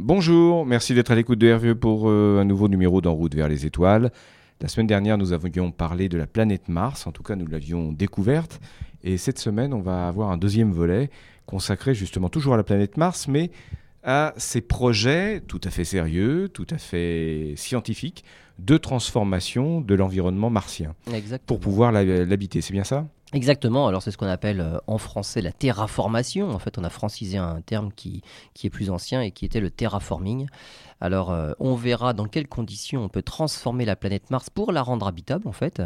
Bonjour, merci d'être à l'écoute de RVE pour euh, un nouveau numéro d'En route vers les étoiles. La semaine dernière, nous avions parlé de la planète Mars, en tout cas nous l'avions découverte, et cette semaine, on va avoir un deuxième volet consacré justement toujours à la planète Mars, mais à ces projets tout à fait sérieux, tout à fait scientifiques, de transformation de l'environnement martien Exactement. pour pouvoir l'ha- l'habiter. C'est bien ça? Exactement, alors c'est ce qu'on appelle euh, en français la terraformation. En fait, on a francisé un terme qui, qui est plus ancien et qui était le terraforming. Alors, euh, on verra dans quelles conditions on peut transformer la planète Mars pour la rendre habitable, en fait.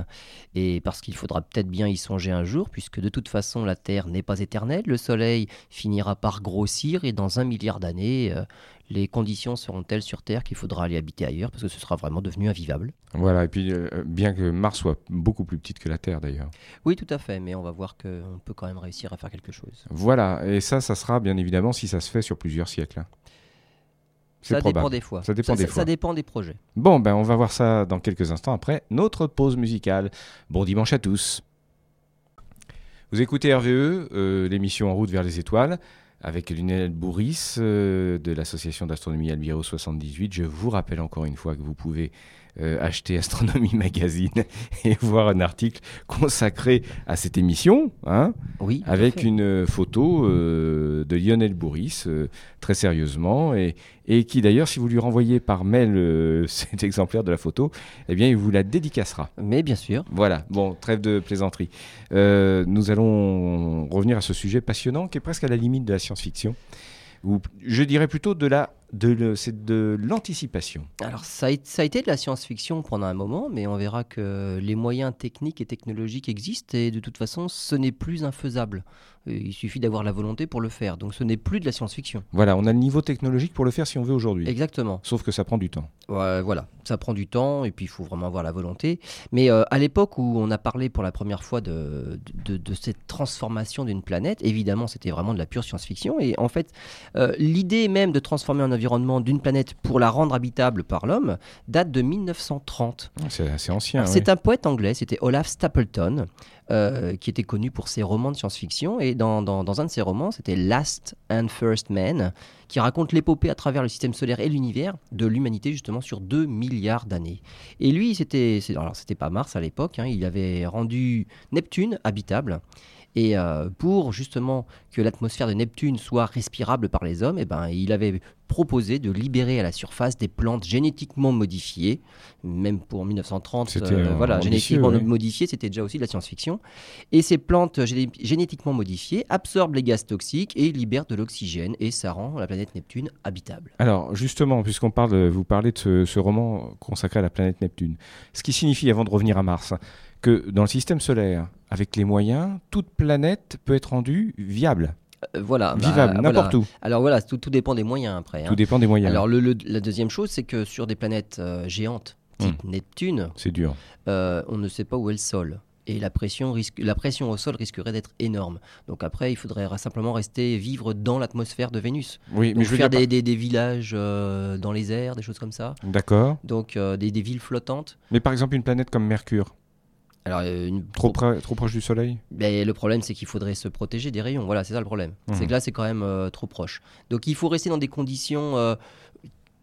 Et parce qu'il faudra peut-être bien y songer un jour, puisque de toute façon, la Terre n'est pas éternelle. Le Soleil finira par grossir et dans un milliard d'années, euh, les conditions seront telles sur Terre qu'il faudra aller habiter ailleurs, parce que ce sera vraiment devenu invivable? Voilà, et puis euh, bien que Mars soit beaucoup plus petite que la Terre d'ailleurs. Oui, tout à fait, mais on va voir qu'on peut quand même réussir à faire quelque chose. Voilà, et ça, ça sera bien évidemment si ça se fait sur plusieurs siècles. hein. C'est Ça dépend probable. des fois. Ça dépend des fois. ça dépend des projets. Bon, ben on va voir ça dans quelques instants après notre pause musicale. Bon dimanche à tous. Vous écoutez RVE, euh, l'émission En route vers les étoiles, avec Lionel Bourris euh, de l'association d'astronomie Albiro 78. Je vous rappelle encore une fois que vous pouvez euh, acheter Astronomie Magazine et voir un article consacré à cette émission, hein, Oui. avec une photo euh, de Lionel Bourris, euh, très sérieusement, et, et qui d'ailleurs, si vous lui renvoyez par mail cet exemplaire de la photo, eh bien, il vous la dédicacera. Mais bien sûr. Voilà, bon, trêve de plaisanterie. Nous allons revenir à ce sujet passionnant qui est presque à la limite de la science-fiction, ou je dirais plutôt de la, de c'est de l'anticipation. Alors, ça a, été- ça a été de la science-fiction pendant un moment, mais on verra que les moyens techniques et technologiques existent et de toute façon, ce n'est plus infaisable. Il suffit d'avoir la volonté pour le faire. Donc, ce n'est plus de la science-fiction. Voilà, on a le niveau technologique pour le faire si on veut aujourd'hui. Exactement. Sauf que ça prend du temps. Ouais, voilà, ça prend du temps et puis il faut vraiment avoir la volonté. Mais euh, à l'époque où on a parlé pour la première fois de, de, de cette transformation d'une planète, évidemment c'était vraiment de la pure science-fiction. Et en fait, euh, l'idée même de transformer un d'une planète pour la rendre habitable par l'homme date de 1930. C'est assez ancien. C'est un poète anglais, c'était Olaf Stapleton, euh, qui était connu pour ses romans de science-fiction. Et dans, dans- dans un de ses romans, c'était Last and First Man, qui raconte l'épopée à travers le système solaire et l'univers de l'humanité, justement, sur 2 milliards d'années. Et lui, c'était, c'est- alors c'était pas Mars à l'époque, hein, il avait rendu Neptune habitable. Et euh, pour justement que l'atmosphère de Neptune soit respirable par les hommes, eh ben, il avait proposé de libérer à la surface des plantes génétiquement modifiées. Même pour 1930, C'était, euh, voilà, génétiquement modifiées, c'était déjà aussi de la science-fiction. Et ces plantes géné- génétiquement modifiées absorbent les gaz toxiques et libèrent de l'oxygène, et ça rend la planète Neptune habitable. Alors, justement, puisqu'on parle, vous parlez de ce, ce roman consacré à la planète Neptune, ce qui signifie, avant de revenir à Mars, que dans le système solaire, avec les moyens, toute planète peut être rendue viable, Euh, voilà. bah, vivable, voilà. n'importe où. Alors voilà, tout, tout dépend des moyens après. hein. Tout dépend des moyens. Alors le- le- la deuxième chose, c'est que sur des planètes euh, géantes, type Neptune, C'est dur. euh, on ne sait pas où est le sol. Et la pression, risque, la pression au sol risquerait d'être énorme. Donc après, il faudrait ra- simplement rester vivre dans l'atmosphère de Vénus. Oui, mais je veux faire dire. des, des- des villages euh, dans les airs, des choses comme ça. D'accord. Donc des, des villes flottantes. Mais par exemple, une planète comme Mercure, Alors euh, une, trop, près- trop proche du Soleil Ben, le problème, c'est qu'il faudrait se protéger des rayons. Voilà, c'est ça le problème. Mhm. C'est que là, c'est quand même euh, trop proche. Donc, il faut rester dans des conditions euh,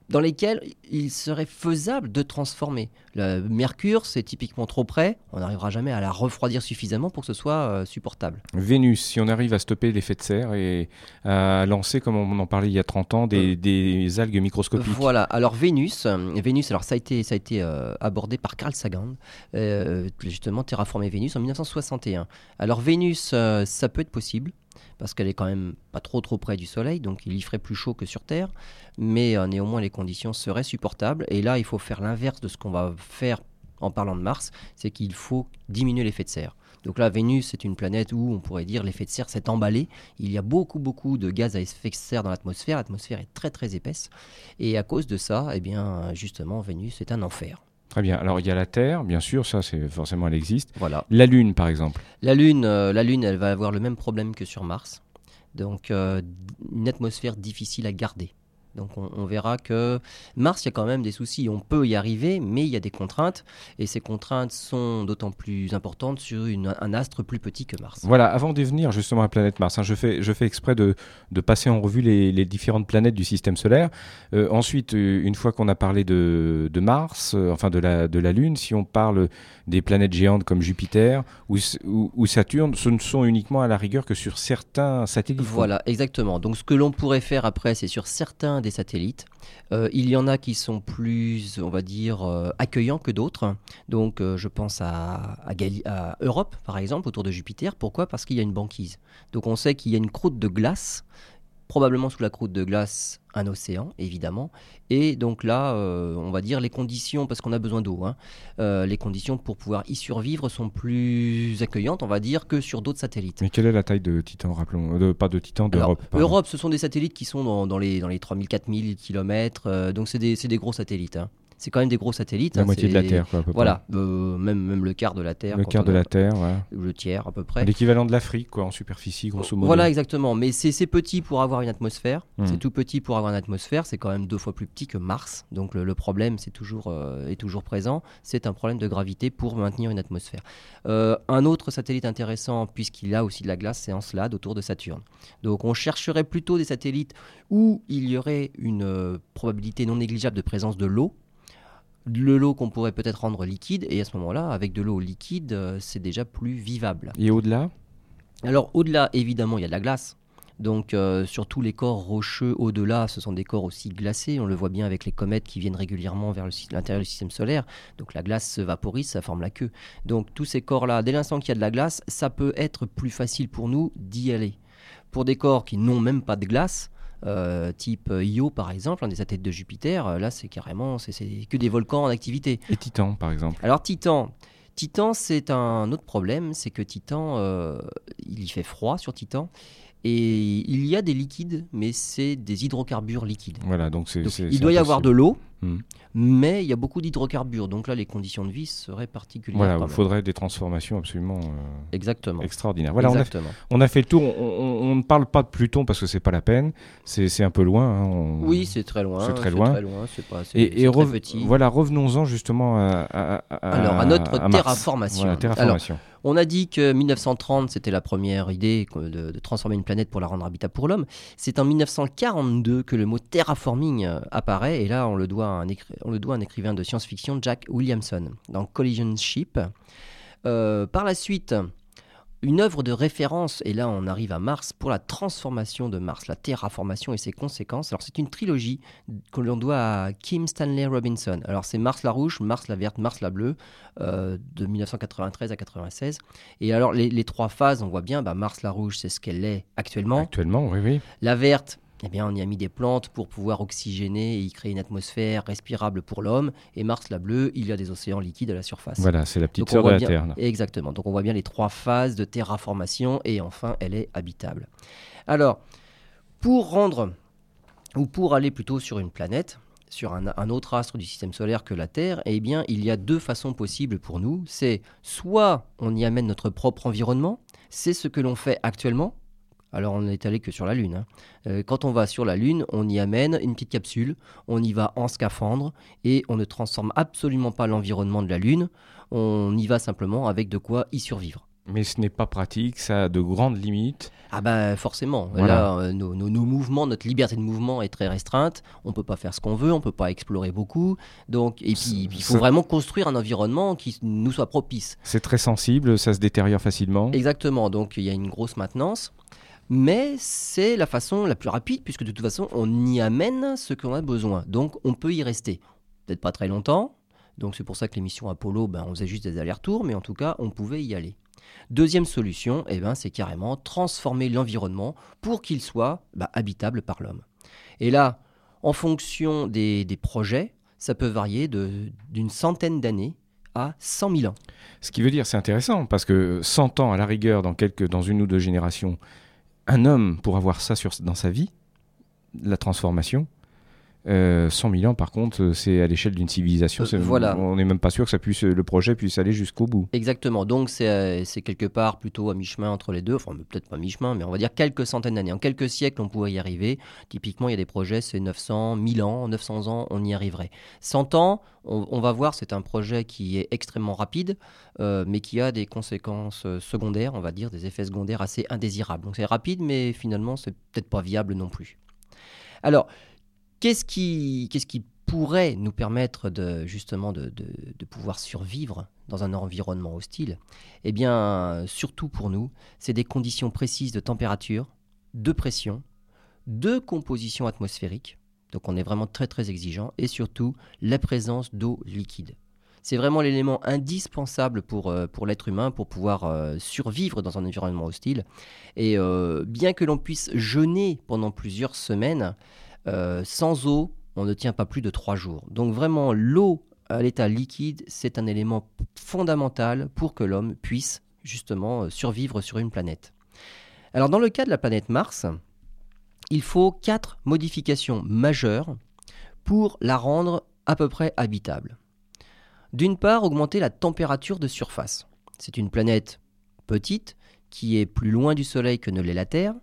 dans lesquelles il serait faisable de transformer. Le mercure, c'est typiquement trop près. On n'arrivera jamais à la refroidir suffisamment pour que ce soit euh, supportable. Vénus, si on arrive à stopper l'effet de serre et à lancer, comme on en parlait il y a 30 ans, des, des algues microscopiques. Voilà. Alors Vénus, euh, Vénus, alors ça a été, ça a été euh, abordé par Carl Sagan, euh, justement terraformer Vénus en 1961. Alors Vénus, euh, ça peut être possible parce qu'elle est quand même pas trop trop près du Soleil, donc il y ferait plus chaud que sur Terre, mais euh, néanmoins les conditions seraient supportables. Et là, il faut faire l'inverse de ce qu'on va faire en parlant de Mars, c'est qu'il faut diminuer l'effet de serre. Donc là, Vénus, c'est une planète où on pourrait dire l'effet de serre s'est emballé. Il y a beaucoup, beaucoup de gaz à effet de serre dans l'atmosphère. L'atmosphère est très, très épaisse. Et à cause de ça, eh bien, justement, Vénus est un enfer. Très bien. Alors, il y a la Terre, bien sûr, ça, c'est forcément, elle existe. Voilà. La Lune, par exemple. La Lune, euh, la Lune, elle va avoir le même problème que sur Mars. Donc, euh, une atmosphère difficile à garder. Donc on, on verra que Mars, il y a quand même des soucis. On peut y arriver, mais il y a des contraintes. Et ces contraintes sont d'autant plus importantes sur une- un astre plus petit que Mars. Voilà, avant d'y venir justement à la planète Mars, hein, je, fais, je fais exprès de, de passer en revue les, les différentes planètes du système solaire. Euh, ensuite, euh, une fois qu'on a parlé de, de Mars, euh, enfin de la, de la Lune, si on parle des planètes géantes comme Jupiter ou, ou Saturne, ce ne sont uniquement à la rigueur que sur certains satellites. Voilà, exactement. Donc ce que l'on pourrait faire après, c'est sur certains des satellites. Euh, il y en a qui sont plus, on va dire, euh, accueillants que d'autres. Donc euh, je pense à, à, Europe, par exemple, autour de Jupiter. Pourquoi? Parce qu'il y a une banquise. Donc on sait qu'il y a une croûte de glace, probablement sous la croûte de glace, un océan, évidemment. Et donc là, euh, on va dire les conditions, parce qu'on a besoin d'eau, hein, euh, les conditions pour pouvoir y survivre sont plus accueillantes, on va dire, que sur d'autres satellites. Mais quelle est la taille de Titan, rappelons euh, de, Pas de Titan, d'Europe. Europe, ce sont des satellites qui sont dans, dans les, dans les 3000, 4000 km. donc, c'est des, des gros satellites. hein. C'est quand même des gros satellites. La hein, moitié de la Terre, quoi, à peu Voilà, euh, même, même le quart de la près. Terre. Le quart de a- la Terre, voilà. Le tiers, à peu près. L'équivalent de l'Afrique, quoi, en superficie, grosso modo. Voilà, exactement. Mais c'est petit pour avoir une atmosphère. Hmm. C'est tout petit pour avoir une atmosphère. C'est quand même deux fois plus petit que Mars. Donc le, le problème c'est toujours, euh, est toujours présent. C'est un problème de gravité pour maintenir une atmosphère. Euh, un autre satellite intéressant, puisqu'il a aussi de la glace, c'est Encelade autour de Saturne. Donc on chercherait plutôt des satellites où il y aurait une euh, probabilité non négligeable de présence de l'eau. Le l'eau qu'on pourrait peut-être rendre liquide, et à ce moment-là, avec de l'eau liquide, euh, c'est déjà plus vivable. Et au-delà? Alors au-delà, évidemment, il y a de la glace. Donc euh, sur tous les corps rocheux au-delà, ce sont des corps aussi glacés. On le voit bien avec les comètes qui viennent régulièrement vers l'intérieur du système solaire. Donc la glace se vaporise, ça forme la queue. Donc tous ces corps-là, dès l'instant qu'il y a de la glace, ça peut être plus facile pour nous d'y aller. Pour des corps qui n'ont même pas de glace, euh, type Io par exemple, un des satellites de Jupiter, euh, là c'est carrément c'est que des volcans en activité. Et Titan, par exemple. Alors Titan, Titan c'est un autre problème, c'est que Titan, euh, il y fait froid sur Titan et il y a des liquides, mais c'est des hydrocarbures liquides. Voilà, donc c'est. Donc, il doit y avoir de l'eau, Hmm. mais il y a beaucoup d'hydrocarbures. Donc là, les conditions de vie seraient particulières. Voilà, il faudrait des transformations absolument euh, Exactement. extraordinaires. Voilà, on a, Exactement. on a fait le tour. On, on- on ne parle pas de Pluton parce que c'est pas la peine. C'est un peu loin. hein, Oui, c'est très loin. C'est très loin. C'est pas. C'est Et, c'est et très rev- petit. voilà, revenons-en justement à, à- à- Alors, à notre terraformation. Voilà, terraformation. On a dit que 1930, c'était la première idée de, de transformer une planète pour la rendre habitable pour l'homme. C'est en 1942 que le mot terraforming euh, apparaît, et là, on le doit un, on le doit à un écrivain de science-fiction, Jack Williamson, dans Collision Ship. Euh, par la suite, une œuvre de référence, et là on arrive à Mars, pour la transformation de Mars, la terraformation et ses conséquences. Alors c'est une trilogie que l'on doit à Kim Stanley Robinson. Alors c'est Mars la rouge, Mars la verte, Mars la bleue, euh, de 1993 à 96. Et alors les, les trois phases, on voit bien, bah, Mars la rouge c'est ce qu'elle est actuellement. Actuellement, oui, oui. La verte, eh bien, on y a mis des plantes pour pouvoir oxygéner et y créer une atmosphère respirable pour l'homme. Et Mars la bleue, il y a des océans liquides à la surface. Voilà, c'est la petite Donc, sœur de la bien- Terre. là. Exactement. Donc on voit bien les trois phases de terraformation et enfin elle est habitable. Alors, pour rendre, ou pour aller plutôt sur une planète, sur un, un autre astre du système solaire que la Terre, eh bien il y a deux façons possibles pour nous. C'est soit on y amène notre propre environnement, c'est ce que l'on fait actuellement. Alors on n'est allé que sur la Lune. hein. Euh, quand on va sur la Lune, on y amène une petite capsule, on y va en scaphandre et on ne transforme absolument pas l'environnement de la Lune. On y va simplement avec de quoi y survivre. Mais ce n'est pas pratique, ça a de grandes limites. Ah bah forcément, Voilà. là euh, nos, nos- nos mouvements, notre liberté de mouvement est très restreinte, on peut pas faire ce qu'on veut, on peut pas explorer beaucoup, donc et puis il faut vraiment construire un environnement qui nous soit propice. C'est très sensible, ça se détériore facilement. Exactement, donc il y a une grosse maintenance, mais c'est la façon la plus rapide puisque de toute façon on y amène ce qu'on a besoin, donc on peut y rester. Peut-être pas très longtemps, donc c'est pour ça que l'émission Apollo, ben, on faisait juste des allers-retours, mais en tout cas on pouvait y aller. Deuxième solution, eh ben, c'est carrément transformer l'environnement pour qu'il soit bah, habitable par l'homme. Et là, en fonction des, projets, ça peut varier d'une centaine d'années à 100 000 ans. Ce qui veut dire, c'est intéressant, parce que 100 ans à la rigueur, dans, quelques, dans une ou deux générations, un homme pour avoir ça dans sa vie, la transformation, Euh, 100 000 ans, par contre, euh, c'est à l'échelle d'une civilisation. Euh, voilà. On n'est même pas sûr que ça puisse, le projet puisse aller jusqu'au bout. Exactement. Donc c'est euh, quelque part plutôt à mi-chemin entre les deux. Enfin, peut-être pas mi-chemin, mais on va dire quelques centaines d'années. En quelques siècles, on pourrait y arriver. Typiquement, il y a des projets, c'est 900, 1000 ans, 900 ans, on y arriverait. 100 ans, on, on va voir, c'est un projet qui est extrêmement rapide, euh, mais qui a des conséquences euh, secondaires, on va dire, des effets secondaires assez indésirables. Donc c'est rapide, mais finalement, c'est peut-être pas viable non plus. Alors, qu'est-ce qui, pourrait nous permettre de, justement de, pouvoir survivre dans un environnement hostile? Eh bien, surtout pour nous, c'est des conditions précises de température, de pression, de composition atmosphérique. Donc on est vraiment très très exigeant et surtout la présence d'eau liquide. C'est vraiment l'élément indispensable pour, euh, l'être humain pour pouvoir euh, survivre dans un environnement hostile. Et euh, bien que l'on puisse jeûner pendant plusieurs semaines, sans eau, on ne tient pas plus de trois jours. Donc vraiment, l'eau à l'état liquide, c'est un élément fondamental pour que l'homme puisse justement euh, survivre sur une planète. Alors dans le cas de la planète Mars, il faut quatre modifications majeures pour la rendre à peu près habitable. D'une part, augmenter la température de surface. C'est une planète petite qui est plus loin du Soleil que ne l'est la Terre,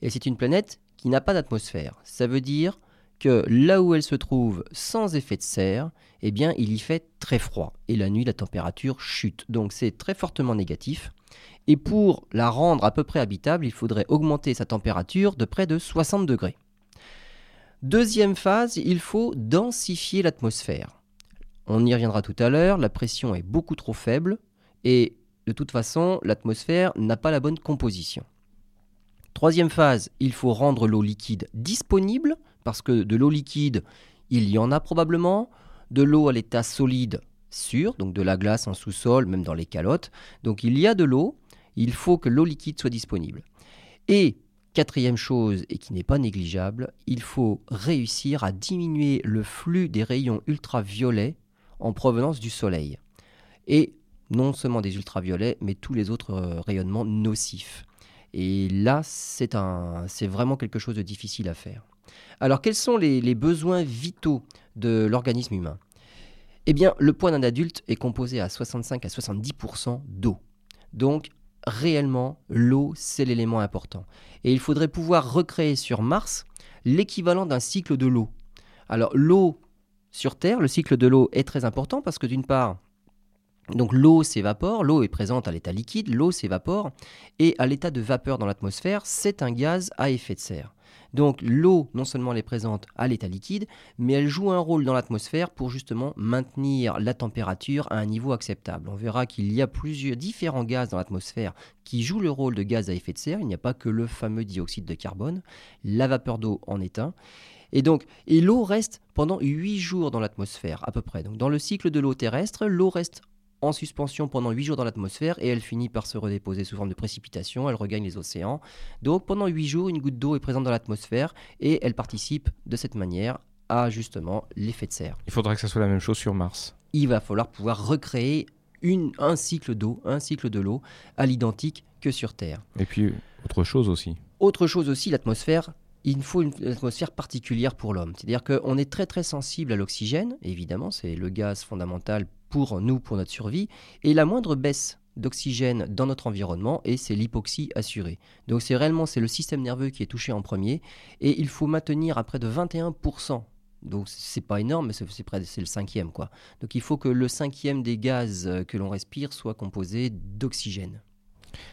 et c'est une planète qui n'a pas d'atmosphère. Ça veut dire que là où elle se trouve sans effet de serre, eh bien, il y fait très froid. Et la nuit, la température chute. Donc c'est très fortement négatif. Et pour la rendre à peu près habitable, il faudrait augmenter sa température de près de 60 degrés. Deuxième phase, il faut densifier l'atmosphère. On y reviendra tout à l'heure, la pression est beaucoup trop faible et de toute façon, l'atmosphère n'a pas la bonne composition. Troisième phase, il faut rendre l'eau liquide disponible, parce que de l'eau liquide, il y en a probablement, de l'eau à l'état solide, sûr, donc de la glace en sous-sol, même dans les calottes. Donc il y a de l'eau, il faut que l'eau liquide soit disponible. Et quatrième chose, et qui n'est pas négligeable, il faut réussir à diminuer le flux des rayons ultraviolets en provenance du Soleil. Et non seulement des ultraviolets, mais tous les autres euh, rayonnements nocifs. Et là, c'est vraiment quelque chose de difficile à faire. Alors, quels sont les, les besoins vitaux de l'organisme humain? Eh bien, le poids d'un adulte est composé à 65 à 70% d'eau. Donc, réellement, l'eau, c'est l'élément important. Et il faudrait pouvoir recréer sur Mars l'équivalent d'un cycle de l'eau. Alors, l'eau sur Terre, le cycle de l'eau est très important parce que d'une part, donc l'eau s'évapore, l'eau est présente à l'état liquide, l'eau s'évapore, et à l'état de vapeur dans l'atmosphère, c'est un gaz à effet de serre. Donc l'eau, non seulement elle est présente à l'état liquide, mais elle joue un rôle dans l'atmosphère pour justement maintenir la température à un niveau acceptable. On verra qu'il y a plusieurs différents gaz dans l'atmosphère qui jouent le rôle de gaz à effet de serre. Il n'y a pas que le fameux dioxyde de carbone, la vapeur d'eau en est un. Et donc, et l'eau reste pendant 8 jours dans l'atmosphère à peu près. Donc dans le cycle de l'eau terrestre, l'eau reste en suspension pendant 8 jours dans l'atmosphère et elle finit par se redéposer sous forme de précipitation, elle regagne les océans. Donc pendant 8 jours, une goutte d'eau est présente dans l'atmosphère et elle participe de cette manière à justement l'effet de serre. Il faudra que ça soit la même chose sur Mars. Il va falloir pouvoir recréer une, un cycle d'eau, un cycle de l'eau à l'identique que sur Terre. Et puis, autre chose aussi. Autre chose aussi, l'atmosphère, il faut une atmosphère particulière pour l'homme. C'est-à-dire qu'on est très très sensible à l'oxygène, évidemment, c'est le gaz fondamental pour nous, pour notre survie, et la moindre baisse d'oxygène dans notre environnement et c'est l'hypoxie assurée. Donc c'est réellement c'est le système nerveux qui est touché en premier et il faut maintenir à près de 21%. Donc c'est pas énorme, mais c'est près c'est le cinquième quoi. Donc il faut que le cinquième des gaz que l'on respire soit composé d'oxygène.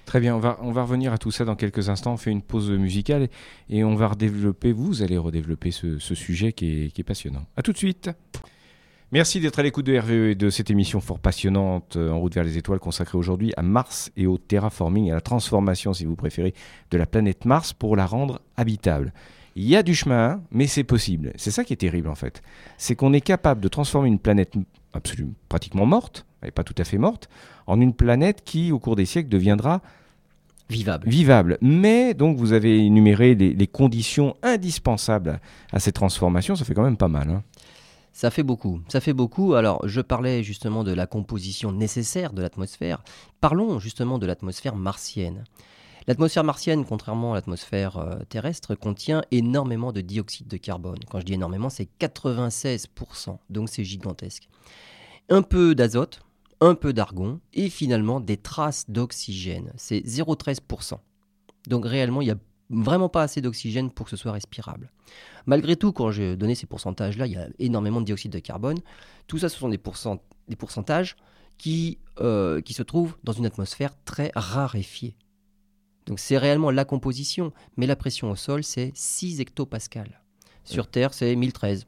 Très bien, on va, on va revenir à tout ça dans quelques instants. On fait une pause musicale et on va redévelopper, vous allez redévelopper ce, ce sujet qui est, qui est passionnant. A tout de suite. Merci d'être à l'écoute de RVE et de cette émission fort passionnante euh, en route vers les étoiles consacrée aujourd'hui à Mars et au terraforming, à la transformation, si vous préférez, de la planète Mars pour la rendre habitable. Il y a du chemin, mais c'est possible. C'est ça qui est terrible en fait. C'est qu'on est capable de transformer une planète absolument pratiquement morte, et pas tout à fait morte, en une planète qui, au cours des siècles, deviendra Vivable. vivable. Mais donc vous avez énuméré les, les conditions indispensables à cette transformation. Ça fait quand même pas mal. hein. Ça fait beaucoup, ça fait beaucoup. Alors, je parlais justement de la composition nécessaire de l'atmosphère. Parlons justement de l'atmosphère martienne. L'atmosphère martienne, contrairement à l'atmosphère euh, terrestre, contient énormément de dioxyde de carbone. Quand je dis énormément, c'est 96%, donc c'est gigantesque. Un peu d'azote, un peu d'argon et finalement des traces d'oxygène. C'est 0,13%. Donc réellement, il n'y a vraiment pas assez d'oxygène pour que ce soit respirable. Malgré tout, quand j'ai donné ces pourcentages-là, il y a énormément de dioxyde de carbone. Tout ça, ce sont des, des pourcentages qui, euh, qui se trouvent dans une atmosphère très raréfiée. Donc c'est réellement la composition, mais la pression au sol, c'est 6 hectopascales. Sur Terre, c'est 1013.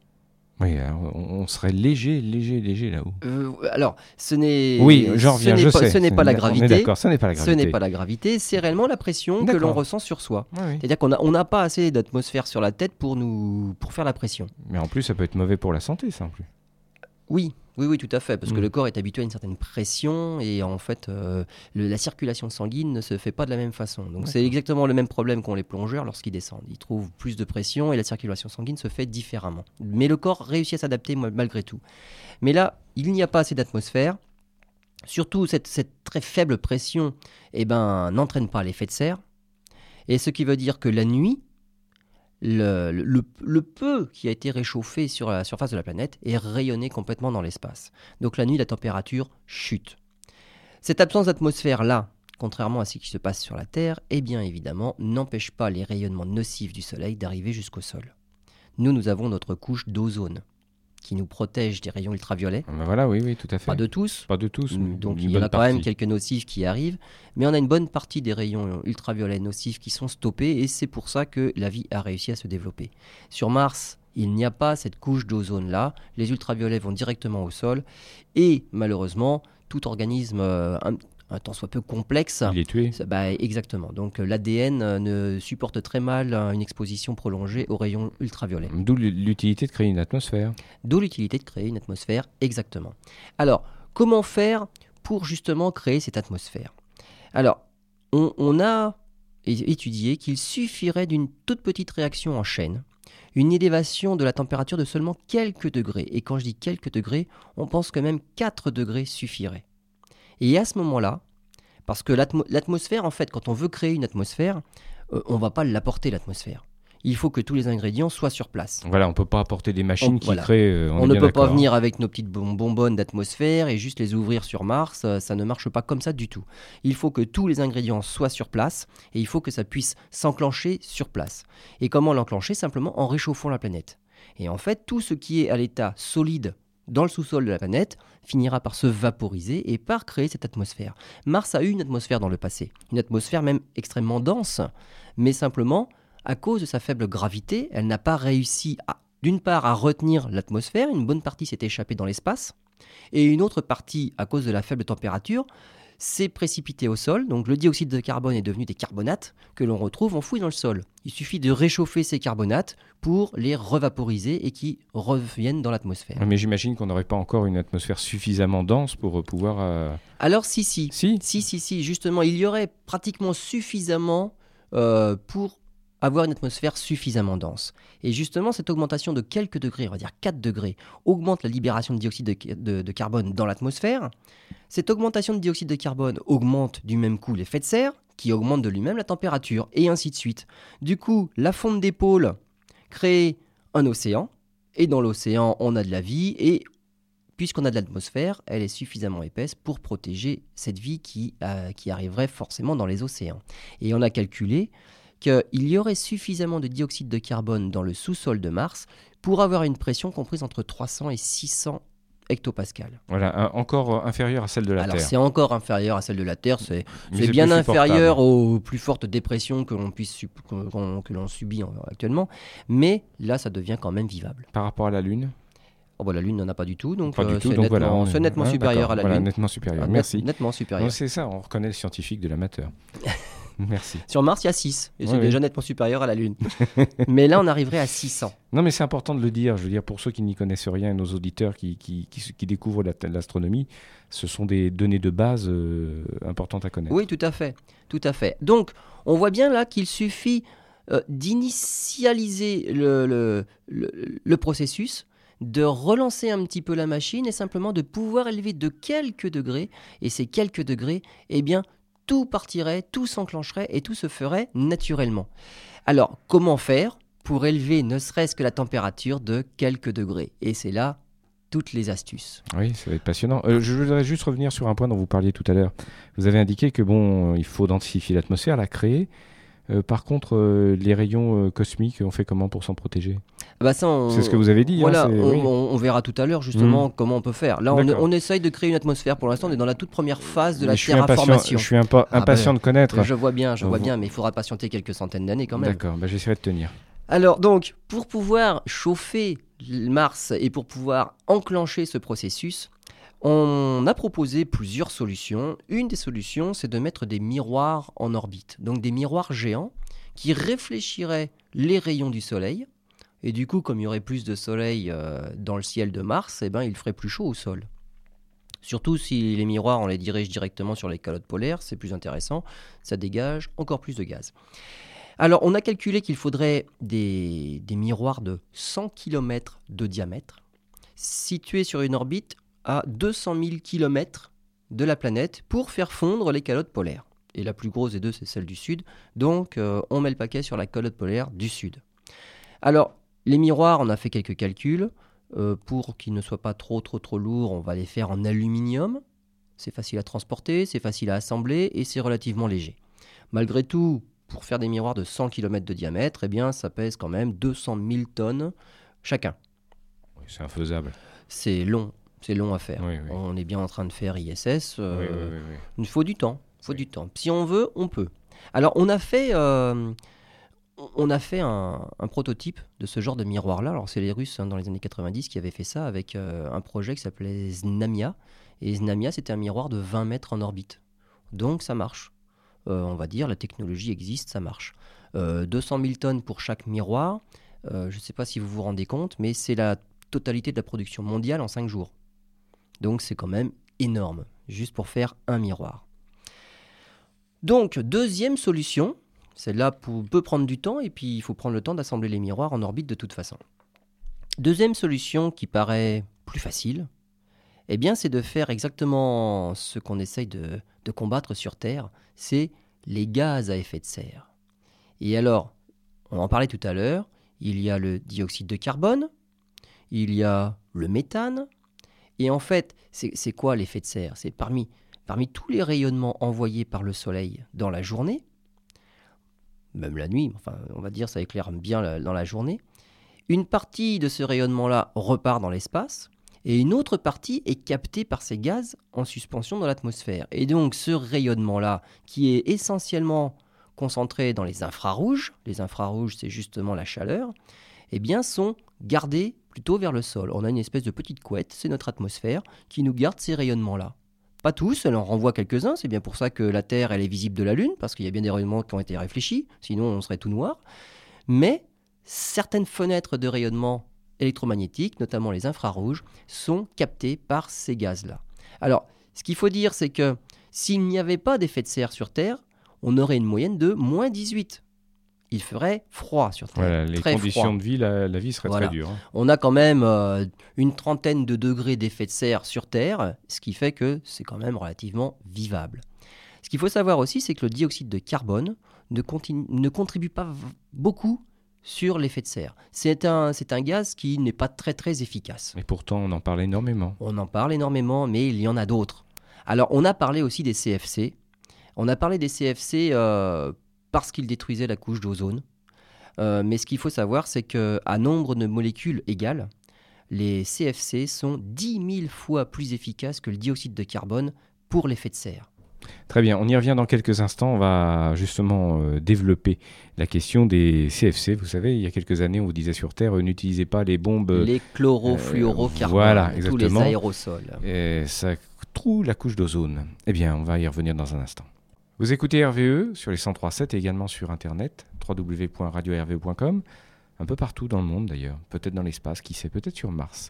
Oui, on serait léger, léger, léger là-haut. Euh, alors, ce n'est. Oui, j'en reviens, je pas, sais. Ce n'est pas la gravité. D'accord, ce n'est pas la gravité. Ce n'est pas la gravité, c'est réellement la pression que l'on ressent sur soi. C'est-à-dire qu'on n'a on pas assez d'atmosphère sur la tête pour, nous, pour faire la pression. Mais en plus, ça peut être mauvais pour la santé, ça en plus. Oui, oui, oui, tout à fait, parce que Mm. le corps est habitué à une certaine pression et en fait, euh, le- la circulation sanguine ne se fait pas de la même façon. Donc c'est exactement le même problème qu'ont les plongeurs lorsqu'ils descendent. Ils trouvent plus de pression et la circulation sanguine se fait différemment. Mais le corps réussit à s'adapter mal- malgré tout. Mais là, il n'y a pas assez d'atmosphère. Surtout, cette, cette très faible pression eh ben, n'entraîne pas l'effet de serre. Et ce qui veut dire que la nuit, le, peu qui a été réchauffé sur la surface de la planète est rayonné complètement dans l'espace. Donc la nuit, la température chute. Cette absence d'atmosphère-là, contrairement à ce qui se passe sur la Terre, eh bien évidemment, n'empêche pas les rayonnements nocifs du Soleil d'arriver jusqu'au sol. Nous, nous avons notre couche d'ozone qui nous protège des rayons ultraviolets. Ah ben voilà, oui, oui, tout à fait. Pas de tous, Pas de tous. mais donc il y en a quand même quelques nocifs qui arrivent, mais on a une bonne partie des rayons ultraviolets nocifs qui sont stoppés et c'est pour ça que la vie a réussi à se développer. Sur Mars, il n'y a pas cette couche d'ozone là, les ultraviolets vont directement au sol et malheureusement, tout organisme euh, un, un tant soit peu complexe Il est tué. bah, exactement. Donc euh, l'ADN euh, ne supporte très mal euh, une exposition prolongée aux rayons ultraviolets. D'où l'utilité de créer une atmosphère. D'où l'utilité de créer une atmosphère, exactement. Alors, comment faire pour justement créer cette atmosphère? Alors, on, on a étudié qu'il suffirait d'une toute petite réaction en chaîne, une élévation de la température de seulement quelques degrés. Et quand je dis quelques degrés, on pense que même 4 degrés suffirait. Et à ce moment-là, parce que l'atmo- l'atmosphère, en fait, quand on veut créer une atmosphère, euh, on va pas l'apporter l'atmosphère. Il faut que tous les ingrédients soient sur place. Voilà, on peut pas apporter des machines On- qui voilà. créent. euh, On, ne peut pas d'accord. venir avec nos petites bonbonnes d'atmosphère et juste les ouvrir sur Mars, euh, ça ne marche pas comme ça du tout. Il faut que tous les ingrédients soient sur place et il faut que ça puisse s'enclencher sur place. Et comment l'enclencher? Simplement en réchauffant la planète. Et en fait, tout ce qui est à l'état solide dans le sous-sol de la planète finira par se vaporiser et par créer cette atmosphère. Mars a eu une atmosphère dans le passé, une atmosphère même extrêmement dense, mais simplement, à cause de sa faible gravité, elle n'a pas réussi d'une part, à retenir l'atmosphère, une bonne partie s'est échappée dans l'espace, et une autre partie, à cause de la faible température, s'est précipitée au sol. Donc le dioxyde de carbone est devenu des carbonates que l'on retrouve enfouis dans le sol. Il suffit de réchauffer ces carbonates pour les revaporiser et qui reviennent dans l'atmosphère. Mais j'imagine qu'on n'aurait pas encore une atmosphère suffisamment dense pour euh, pouvoir. euh, Alors si, si, Si Si, si, si, justement, il y aurait pratiquement suffisamment euh, pour avoir une atmosphère suffisamment dense. Et justement, cette augmentation de quelques degrés, on va dire 4 degrés, augmente la libération de dioxyde de, carbone dans l'atmosphère. Cette augmentation de dioxyde de carbone augmente du même coup l'effet de serre, qui augmente de lui-même la température, et ainsi de suite. Du coup, la fonte des pôles crée un océan, et dans l'océan, on a de la vie, et puisqu'on a de l'atmosphère, elle est suffisamment épaisse pour protéger cette vie qui, euh, qui arriverait forcément dans les océans. Et on a calculé qu'il y aurait suffisamment de dioxyde de carbone dans le sous-sol de Mars pour avoir une pression comprise entre 300 et 600 hectopascales. Voilà, encore euh, inférieure à celle de la Alors Terre. c'est encore inférieur à celle de la Terre, c'est bien inférieur aux plus fortes dépressions que l'on puisse que- l'on subit en- actuellement, mais là ça devient quand même vivable. Par rapport à la Lune Oh, bah, la Lune n'en a pas du tout, donc Pas du euh, tout, c'est donc nettement, voilà. est- nettement ouais, supérieur à la voilà, Lune. nettement supérieur. Ah, Merci. nettement supérieur. C'est ça, on reconnaît le scientifique de l'amateur. Merci. Sur Mars, il y a 6, et c'est Ouais, déjà nettement supérieur à la Lune. mais là, on arriverait à 600. Non, mais c'est important de le dire. Je veux dire, pour ceux qui n'y connaissent rien, nos auditeurs qui, qui, qui, qui découvrent la- l'astronomie, ce sont des données de base euh, importantes à connaître. Oui, tout à fait. Tout à fait. Donc, on voit bien là qu'il suffit euh, d'initialiser le, le, le- le processus, de relancer un petit peu la machine et simplement de pouvoir élever de quelques degrés. Et ces quelques degrés, eh bien, tout partirait, tout s'enclencherait et tout se ferait naturellement. Alors, comment faire pour élever ne serait-ce que la température de quelques degrés? Et c'est là toutes les astuces. Oui, ça va être passionnant. Euh, je voudrais juste revenir sur un point dont vous parliez tout à l'heure. Vous avez indiqué que bon, il faut densifier l'atmosphère, la créer. Euh, par contre, euh, les rayons cosmiques, on fait comment pour s'en protéger? Bah C'est ce que vous avez dit. Hein, voilà, on, on, verra tout à l'heure justement hmm. comment on peut faire. Là, on, on, essaye de créer une atmosphère. Pour l'instant, on est dans la toute première phase de la terraformation. Je suis ah impatient de connaître. Je vois bien, je vois bien, mais il faudra patienter quelques centaines d'années quand même. D'accord, bah, j'essaierai de tenir. Alors donc, pour pouvoir chauffer Mars et pour pouvoir enclencher ce processus, on a proposé plusieurs solutions. Une des solutions, c'est de mettre des miroirs en orbite, donc des miroirs géants qui réfléchiraient les rayons du Soleil. Et du coup, comme il y aurait plus de Soleil euh, dans le ciel de Mars, eh ben, il ferait plus chaud au sol. Surtout si les miroirs, on les dirige directement sur les calottes polaires, c'est plus intéressant, ça dégage encore plus de gaz. Alors, on a calculé qu'il faudrait des, miroirs de 100 km de diamètre, situés sur une orbite à 200 000 km de la planète pour faire fondre les calottes polaires. Et la plus grosse des deux, c'est celle du sud. Donc, euh, on met le paquet sur la calotte polaire du sud. Alors, les miroirs, on a fait quelques calculs. Euh, pour qu'ils ne soient pas trop, trop, trop lourds, on va les faire en aluminium. C'est facile à transporter, c'est facile à assembler et c'est relativement léger. Malgré tout, pour faire des miroirs de 100 km de diamètre, eh bien, ça pèse quand même 200 000 tonnes chacun. c'est infaisable. C'est long, c'est long à faire. On est bien en train de faire ISS. Euh, il faut du temps, faut du temps. Si on veut, on peut. Alors, on a fait, euh, on a fait un, prototype de ce genre de miroir-là. Alors, c'est les Russes hein, dans les années 90 qui avaient fait ça avec euh, un projet qui s'appelait Znamia. Et Znamia, c'était un miroir de 20 mètres en orbite. Donc, ça marche. On va dire, la technologie existe, ça marche. 200 euh, 000 tonnes pour chaque miroir, je ne sais pas si vous vous rendez compte, mais c'est la totalité de la production mondiale en 5 jours. Donc c'est quand même énorme, juste pour faire un miroir. Donc, deuxième solution, celle-là peut prendre du temps et puis il faut prendre le temps d'assembler les miroirs en orbite de toute façon. Deuxième solution qui paraît plus facile, eh bien, c'est de faire exactement ce qu'on essaye de, combattre sur Terre, c'est les gaz à effet de serre. Et alors, on en parlait tout à l'heure, il y a le dioxyde de carbone, il y a le méthane, et en fait, c'est quoi l'effet de serre? C'est parmi, tous les rayonnements envoyés par le Soleil dans la journée, même la nuit, enfin on va dire ça éclaire bien dans la journée, une partie de ce rayonnement-là repart dans l'espace, et une autre partie est captée par ces gaz en suspension dans l'atmosphère. Et donc ce rayonnement-là, qui est essentiellement concentré dans les infrarouges, les infrarouges c'est justement la chaleur, eh bien sont gardés plutôt vers le sol. On a une espèce de petite couette, c'est notre atmosphère, qui nous garde ces rayonnements-là. Pas tous, elle en renvoie quelques-uns, c'est bien pour ça que la Terre elle est visible de la Lune, parce qu'il y a bien des rayonnements qui ont été réfléchis, sinon on serait tout noir. Mais certaines fenêtres de rayonnement électromagnétiques, notamment les infrarouges, sont captés par ces gaz-là. Alors, ce qu'il faut dire, c'est que s'il n'y avait pas d'effet de serre sur Terre, on aurait une moyenne de moins 18. Il ferait froid sur Terre. les conditions de vie, la, vie serait très dure. Hein. On a quand même euh, une trentaine de degrés d'effet de serre sur Terre, ce qui fait que c'est quand même relativement vivable. Ce qu'il faut savoir aussi, c'est que le dioxyde de carbone ne, ne contribue pas beaucoup sur l'effet de serre. C'est un, c'est un gaz qui n'est pas très très efficace. Et pourtant, on en parle énormément. On en parle énormément, mais il y en a d'autres. Alors, on a parlé aussi des CFC. On a parlé des CFC euh, parce qu'ils détruisaient la couche d'ozone. Euh, mais ce qu'il faut savoir, c'est qu'à nombre de molécules égales, les CFC sont 10 000 fois plus efficaces que le dioxyde de carbone pour l'effet de serre. Très bien, on y revient dans quelques instants. On va justement euh, développer la question des CFC. Vous savez, il y a quelques années, on vous disait sur Terre, euh, n'utilisez pas les bombes. Les chlorofluorocarbones, voilà, tous les aérosols. Et ça troue la couche d'ozone. Eh bien, on va y revenir dans un instant. Vous écoutez RVE sur les 103.7 et également sur internet www.radio-rve.com un peu partout dans le monde d'ailleurs, peut-être dans l'espace, qui sait, peut-être sur Mars.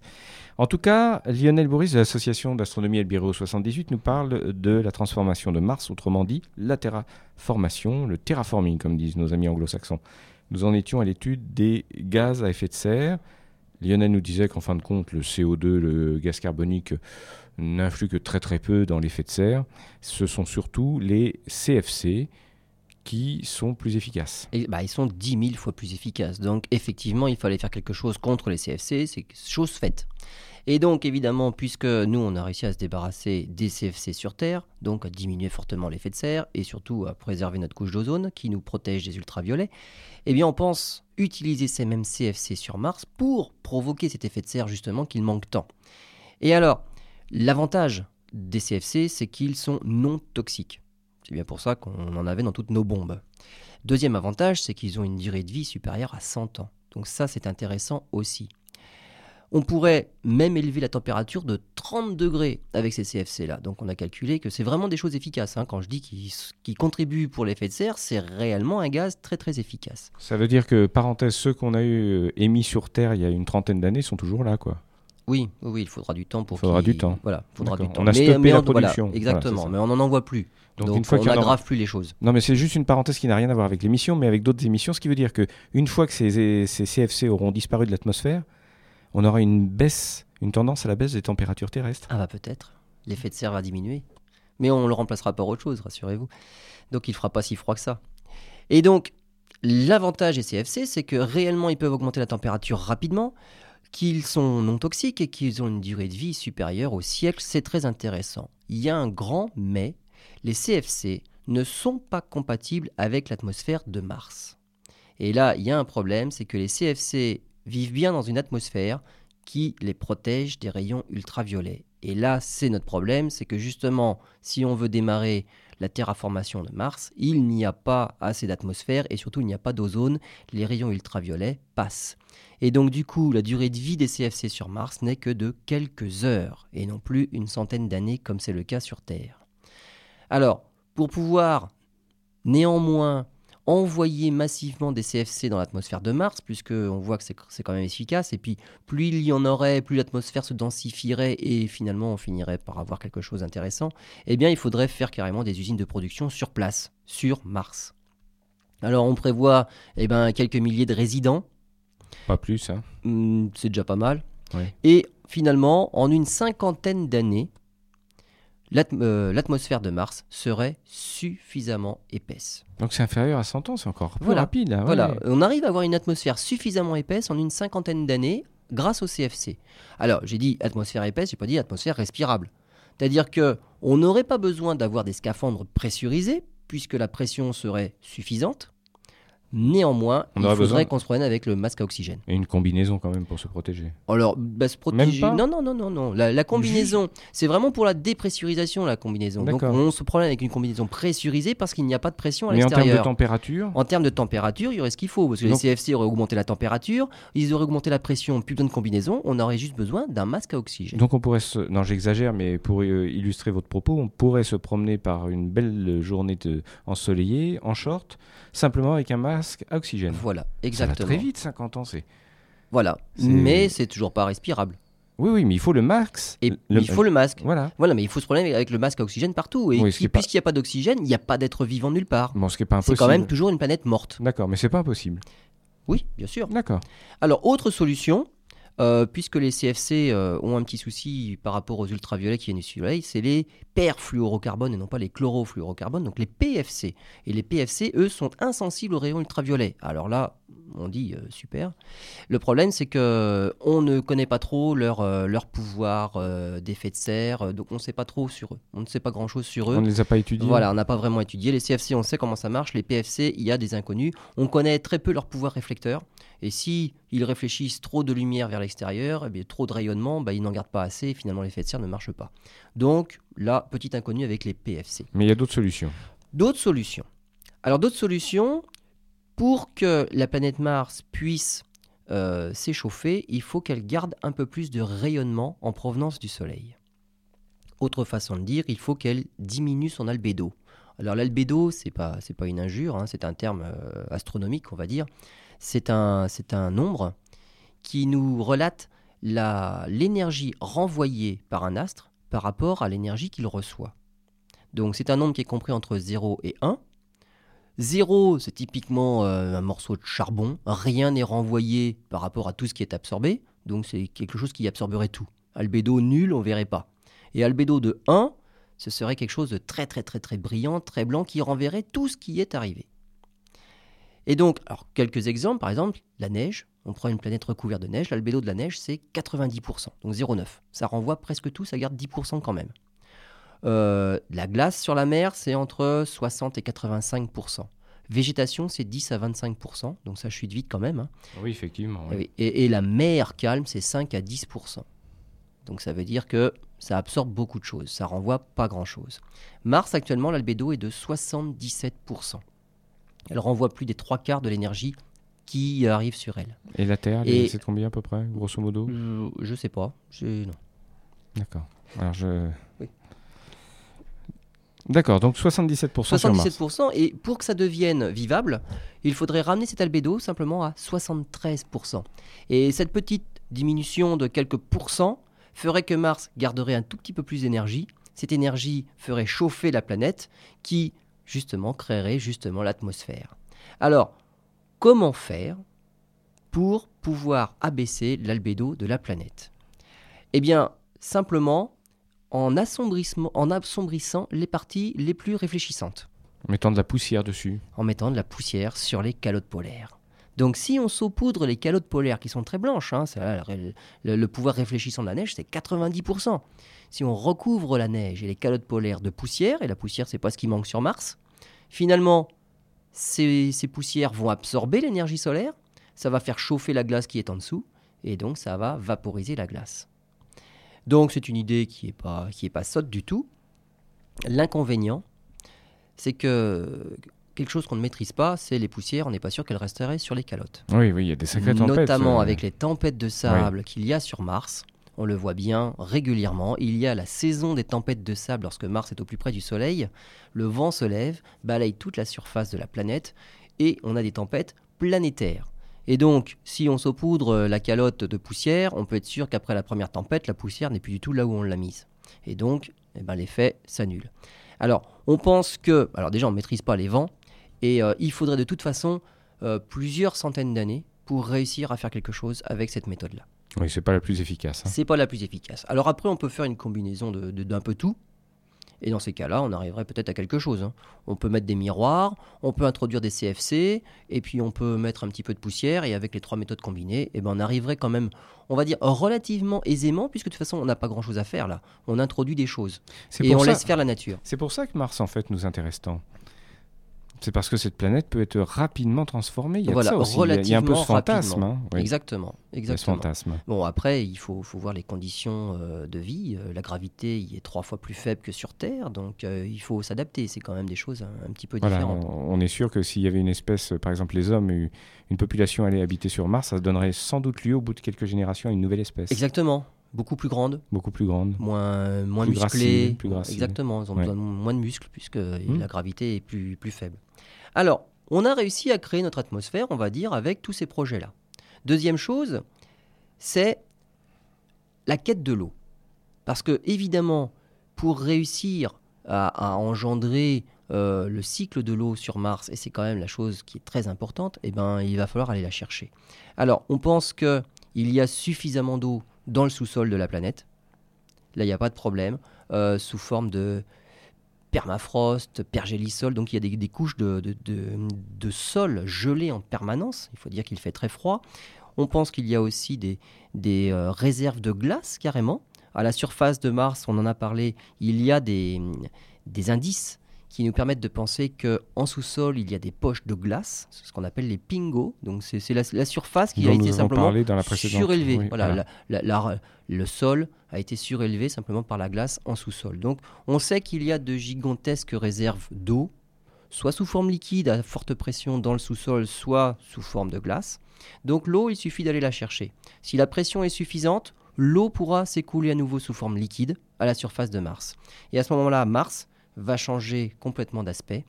En tout cas, Lionel Boris de l'association d'astronomie Albireo 78 nous parle de la transformation de Mars, autrement dit la terraformation, le terraforming comme disent nos amis anglo-saxons. Nous en étions à l'étude des gaz à effet de serre. Lionel nous disait qu'en fin de compte, le CO2, le gaz carbonique, n'influe que très très peu dans l'effet de serre. Ce sont surtout les CFC qui sont plus efficaces. Et, bah, ils sont 10 000 fois plus efficaces. Donc effectivement, il fallait faire quelque chose contre les CFC, c'est chose faite. Et donc évidemment, puisque nous, on a réussi à se débarrasser des CFC sur Terre, donc à diminuer fortement l'effet de serre et surtout à préserver notre couche d'ozone qui nous protège des ultraviolets, eh bien on pense utiliser ces mêmes CFC sur Mars pour provoquer cet effet de serre justement qu'il manque tant. Et alors, l'avantage des CFC, c'est qu'ils sont non toxiques. C'est bien pour ça qu'on en avait dans toutes nos bombes. Deuxième avantage, c'est qu'ils ont une durée de vie supérieure à 100 ans. Donc ça, c'est intéressant aussi. On pourrait même élever la température de 30 degrés avec ces CFC-là. Donc on a calculé que c'est vraiment des choses efficaces. Hein. Quand je dis qu'ils contribuent pour l'effet de serre, c'est réellement un gaz très très efficace. Ça veut dire que, parenthèse, ceux qu'on a eu euh, émis sur Terre il y a une trentaine d'années sont toujours là, quoi. Oui, oui, il faudra du temps pour. Il faudra du temps. Voilà, faudra du temps. On a stoppé la production. exactement, mais on n'en envoie plus. Donc, une fois on n'aggrave plus les choses. Non, mais c'est juste une parenthèse qui n'a rien à voir avec l'émission, mais avec d'autres émissions, ce qui veut dire que une fois que ces, ces CFC auront disparu de l'atmosphère, on aura une baisse, une tendance à la baisse des températures terrestres. Ah bah peut-être. L'effet de serre va diminuer, mais on le remplacera par autre chose, rassurez-vous. Donc il fera pas si froid que ça. Et donc l'avantage des CFC, c'est que réellement ils peuvent augmenter la température rapidement qu'ils sont non toxiques et qu'ils ont une durée de vie supérieure au siècle, c'est très intéressant. Il y a un grand mais, les CFC ne sont pas compatibles avec l'atmosphère de Mars. Et là, il y a un problème, c'est que les CFC vivent bien dans une atmosphère qui les protège des rayons ultraviolets. Et là, c'est notre problème, c'est que justement, si on veut démarrer la terraformation de Mars, il n'y a pas assez d'atmosphère et surtout il n'y a pas d'ozone, les rayons ultraviolets passent. Et donc du coup, la durée de vie des CFC sur Mars n'est que de quelques heures et non plus une centaine d'années comme c'est le cas sur Terre. Alors, pour pouvoir néanmoins envoyer massivement des CFC dans l'atmosphère de Mars, puisque on voit que c'est quand même efficace, et puis plus il y en aurait, plus l'atmosphère se densifierait, et finalement on finirait par avoir quelque chose d'intéressant, eh bien il faudrait faire carrément des usines de production sur place, sur Mars. Alors on prévoit eh ben, quelques milliers de résidents. Pas plus, hein. Hmm, c'est déjà pas mal. Et finalement, en une cinquantaine d'années, l'atmosphère de Mars serait suffisamment épaisse. Donc c'est inférieur à 100 ans, c'est encore plus rapide. Hein, voilà, on arrive à avoir une atmosphère suffisamment épaisse en une cinquantaine d'années grâce au CFC. Alors j'ai dit atmosphère épaisse, j'ai pas dit atmosphère respirable. C'est-à-dire que on n'aurait pas besoin d'avoir des scaphandres pressurisés puisque la pression serait suffisante. Néanmoins, il faudrait qu'on se prenne avec le masque à oxygène. Et une combinaison quand même pour se protéger. Alors, bah, se protéger. non, non, non, non, non. La, combinaison, c'est vraiment pour la dépressurisation, la combinaison. Donc, on se promène avec une combinaison pressurisée parce qu'il n'y a pas de pression à l'extérieur. Mais en termes de température En termes de température, il y aurait ce qu'il faut. Parce que les CFC auraient augmenté la température, ils auraient augmenté la pression, plus besoin de combinaison. On aurait juste besoin d'un masque à oxygène. Donc, on pourrait se. Non, j'exagère, mais pour euh, illustrer votre propos, on pourrait se promener par une belle journée de... ensoleillée, en short, simplement avec un masque à oxygène. Voilà, exactement. Ça va très vite, 50 ans, c'est. Voilà, mais c'est toujours pas respirable. Oui, oui, mais il faut le masque. Et il faut le masque. Voilà. Voilà, mais il faut se problème avec le masque à oxygène partout. Et puisqu'il n'y a pas d'oxygène, il n'y a pas d'être vivant nulle part. Bon, ce qui n'est pas impossible. C'est quand même toujours une planète morte. D'accord, mais c'est pas impossible. Oui, bien sûr. D'accord. Alors, autre solution, euh, puisque les CFC euh, ont un petit souci par rapport aux ultraviolets qui viennent du soleil, c'est les perfluorocarbones et non pas les chlorofluorocarbones, donc les PFC. Et les PFC, eux, sont insensibles aux rayons ultraviolets. Alors là, on dit euh, super. Le problème, c'est que on ne connaît pas trop leur, leur pouvoir d'effet de serre, donc on ne sait pas trop sur eux. On ne sait pas grand-chose sur eux. On ne les a pas étudiés. Voilà, on n'a pas vraiment étudié. Les CFC, on sait comment ça marche. Les PFC, il y a des inconnus. On connaît très peu leur pouvoir réflecteur. Et si ils réfléchissent trop de lumière vers l'extérieur, eh bien, trop de rayonnement, bah, ils n'en gardent pas assez et finalement l'effet de serre ne marche pas. Donc là, petit inconnu avec les PFC. Mais il y a d'autres solutions. D'autres solutions. Alors d'autres solutions, pour que la planète Mars puisse euh, s'échauffer, il faut qu'elle garde un peu plus de rayonnement en provenance du Soleil. Autre façon de dire, il faut qu'elle diminue son albédo. Alors l'albédo, c'est pas pas une injure, hein, c'est un terme euh, astronomique, on va dire c'est un, un nombre qui nous relate l'énergie renvoyée par un astre par rapport à l'énergie qu'il reçoit. Donc c'est un nombre qui est compris entre 0 et 1. 0, c'est typiquement euh, un morceau de charbon, rien n'est renvoyé par rapport à tout ce qui est absorbé. donc c'est quelque chose qui absorberait tout. Albédo nul, on verrait pas. Et albédo de 1, ce serait quelque chose de très très très très brillant, très blanc, qui renverrait tout ce qui est arrivé. Et donc, alors quelques exemples, par exemple, la neige. On prend une planète recouverte de neige, l'albédo de la neige, c'est 90%, donc 0,9. Ça renvoie presque tout, ça garde 10% quand même. Euh, la glace sur la mer, c'est entre 60 et 85%. Végétation, c'est 10 à 25%, donc ça chute vite quand même. hein. Oui, effectivement. oui. Et, la mer calme, c'est 5 à 10%. Donc ça veut dire que ça absorbe beaucoup de choses, ça renvoie pas grand-chose. Mars, actuellement, l'albédo est de 77%. Elle renvoie plus des trois quarts de l'énergie qui arrive sur elle. Et la Terre, Et- c'est combien à peu près, grosso modo? Je, je sais pas. non. D'accord. Alors je. D'accord, donc 77% sur Mars. 77%. Et pour que ça devienne vivable, il faudrait ramener cet albédo simplement à 73%. Et cette petite diminution de quelques pourcents ferait que Mars garderait un tout petit peu plus d'énergie. Cette énergie ferait chauffer la planète qui, justement, créerait justement l'atmosphère. Alors, comment faire pour pouvoir abaisser l'albédo de la planète? Eh bien, simplement en, assombrissement- en assombrissant les parties les plus réfléchissantes, Mettant de la poussière dessus. en mettant de la poussière sur les calottes polaires. Donc si on saupoudre les calottes polaires qui sont très blanches, hein, le, le- le pouvoir réfléchissant de la neige, c'est 90%. Si on recouvre la neige et les calottes polaires de poussière, et la poussière c'est pas ce qui manque sur Mars, finalement ces, ces poussières vont absorber l'énergie solaire, ça va faire chauffer la glace qui est en dessous, et donc ça va vaporiser la glace. Donc c'est une idée qui n'est pas, qui est pas sotte du tout. L'inconvénient, c'est que quelque chose qu'on ne maîtrise pas, c'est les poussières, on n'est pas sûr qu'elles resteraient sur les calottes. Oui, oui, il y a des sacrées tempêtes. Notamment euh, avec les tempêtes de sable qu'il y a sur Mars. On le voit bien régulièrement. Il y a la saison des tempêtes de sable lorsque Mars est au plus près du Soleil. Le vent se lève, balaye toute la surface de la planète et on a des tempêtes planétaires. Et donc, si on saupoudre euh, la calotte de poussière, on peut être sûr qu'après la première tempête, la poussière n'est plus du tout là où on l'a mise. Et donc, eh ben, l'effet s'annule. Alors, on pense que, alors déjà, on ne maîtrise pas les vents, et euh, il faudrait de toute façon euh, plusieurs centaines d'années pour réussir à faire quelque chose avec cette méthode-là. Oui, c'est pas la plus efficace. hein. C'est pas la plus efficace. Alors après, on peut faire une combinaison de- de- d'un peu tout. Et dans ces cas-là, on arriverait peut-être à quelque chose. hein. On peut mettre des miroirs, on peut introduire des CFC, et puis on peut mettre un petit peu de poussière, et avec les trois méthodes combinées, eh ben on arriverait quand même, on va dire, relativement aisément, puisque de toute façon, on n'a pas grand-chose à faire là. On introduit des choses, et on ça- laisse faire la nature. C'est pour ça que Mars, en fait, nous intéresse tant. C'est parce que cette planète peut être rapidement transformée. Il y a Voilà, ça aussi. Il y a- il y a un peu ce relativement fantasme. hein. Oui, Exactement, ce exactement. fantasme. Bon, après, il faut, faut voir les conditions euh, de vie. Euh, la gravité y est trois fois plus faible que sur Terre, donc euh, il faut s'adapter. C'est quand même des choses un, un petit peu Voilà, différentes. on, on est sûr que s'il y avait une espèce, par exemple les hommes, une population allait habiter sur Mars, ça donnerait sans doute lieu au bout de quelques générations à une nouvelle espèce. Exactement. Beaucoup plus grande, Beaucoup plus grande. moins, moins Plus musclée. gracile, plus gracile. Exactement. Ils ont Ouais. besoin de moins de muscles puisque Hmm. la gravité est plus, plus faible. Alors, on a réussi à créer notre atmosphère, on va dire, avec tous ces projets-là. Deuxième chose, c'est la quête de l'eau. Parce que, évidemment, pour réussir à, engendrer euh, le cycle de l'eau sur Mars, et c'est quand même la chose qui est très importante, eh ben, il va falloir aller la chercher. Alors, on pense qu'il y a suffisamment d'eau dans le sous-sol de la planète. Là, il n'y a pas de problème. euh, sous forme de permafrost, pergélisol, donc il y a des, couches de, sol gelé en permanence. Il faut dire qu'il fait très froid. On pense qu'il y a aussi des, euh, réserves de glace carrément. À la surface de Mars, on en a parlé, il y a des indices qui nous permettent de penser qu'en sous-sol, il y a des poches de glace, ce qu'on appelle les pingos. Donc c'est la, la surface qui dont a été simplement dans la surélevée. Oui, voilà, la- le sol a été surélevé simplement par la glace en sous-sol. Donc on sait qu'il y a de gigantesques réserves d'eau, soit sous forme liquide à forte pression dans le sous-sol, soit sous forme de glace. Donc l'eau, il suffit d'aller la chercher. Si la pression est suffisante, l'eau pourra s'écouler à nouveau sous forme liquide à la surface de Mars. Et à ce moment-là, Mars va changer complètement d'aspect.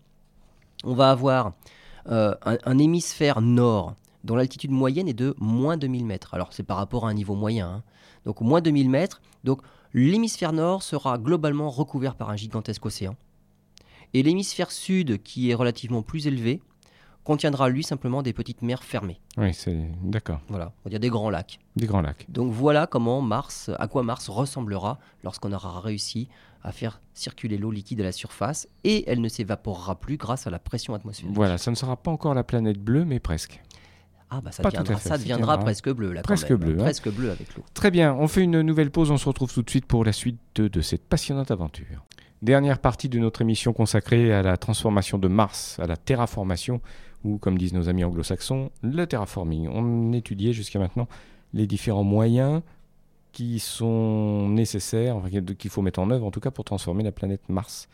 On va avoir euh, un, hémisphère nord dont l'altitude moyenne est de moins 2000 mètres. Alors c'est par rapport à un niveau moyen. hein. Donc moins 2000 mètres. Donc l'hémisphère nord sera globalement recouvert par un gigantesque océan. Et l'hémisphère sud, qui est relativement plus élevé, contiendra lui simplement des petites mers fermées. Oui, c'est d'accord. Voilà, on va dire des grands lacs. Des grands lacs. Donc voilà comment Mars, à quoi Mars ressemblera lorsqu'on aura réussi à faire circuler l'eau liquide à la surface et elle ne s'évaporera plus grâce à la pression atmosphérique. Voilà, ça ne sera pas encore la planète bleue, mais presque. Ah bah ça Pas deviendra, fait, ça deviendra presque bleu là. presque bleu, hein. Presque bleu avec l'eau. Très bien, on fait une nouvelle pause, on se retrouve tout de suite pour la suite de, de cette passionnante aventure. Dernière partie de notre émission consacrée à la transformation de Mars, à la terraformation, ou comme disent nos amis anglo-saxons, le terraforming. On étudiait jusqu'à maintenant les différents moyens qui sont nécessaires, enfin, qu'il faut mettre en œuvre en tout cas pour transformer la planète Mars.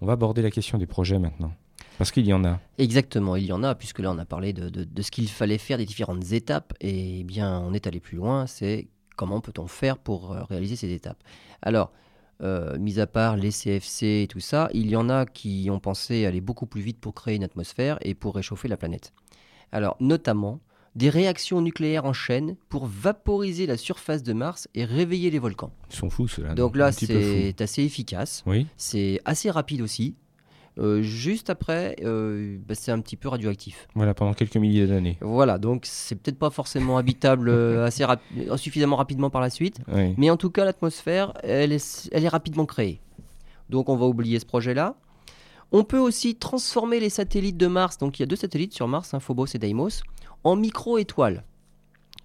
On va aborder la question des projets maintenant. Parce qu'il y en a. Exactement, il y en a, puisque là on a parlé de, ce qu'il fallait faire, des différentes étapes, et eh bien on est allé plus loin, c'est comment peut-on faire pour euh, réaliser ces étapes? Alors, euh, mis à part les CFC et tout ça, il y en a qui ont pensé aller beaucoup plus vite pour créer une atmosphère et pour réchauffer la planète. Alors, notamment, des réactions nucléaires en chaîne pour vaporiser la surface de Mars et réveiller les volcans. Ils sont fous ceux-là. Donc là, c'est assez efficace. Oui, C'est assez rapide aussi. Euh, juste après, euh, bah, c'est un petit peu radioactif. voilà, pendant quelques milliers d'années. Voilà, donc c'est peut-être pas forcément habitable euh, assez rap- suffisamment rapidement par la suite, Oui. mais en tout cas, l'atmosphère, elle est, elle est rapidement créée. Donc on va oublier ce projet-là. On peut aussi transformer les satellites de Mars, donc il y a deux satellites sur Mars, hein, Phobos et Deimos, en micro-étoiles.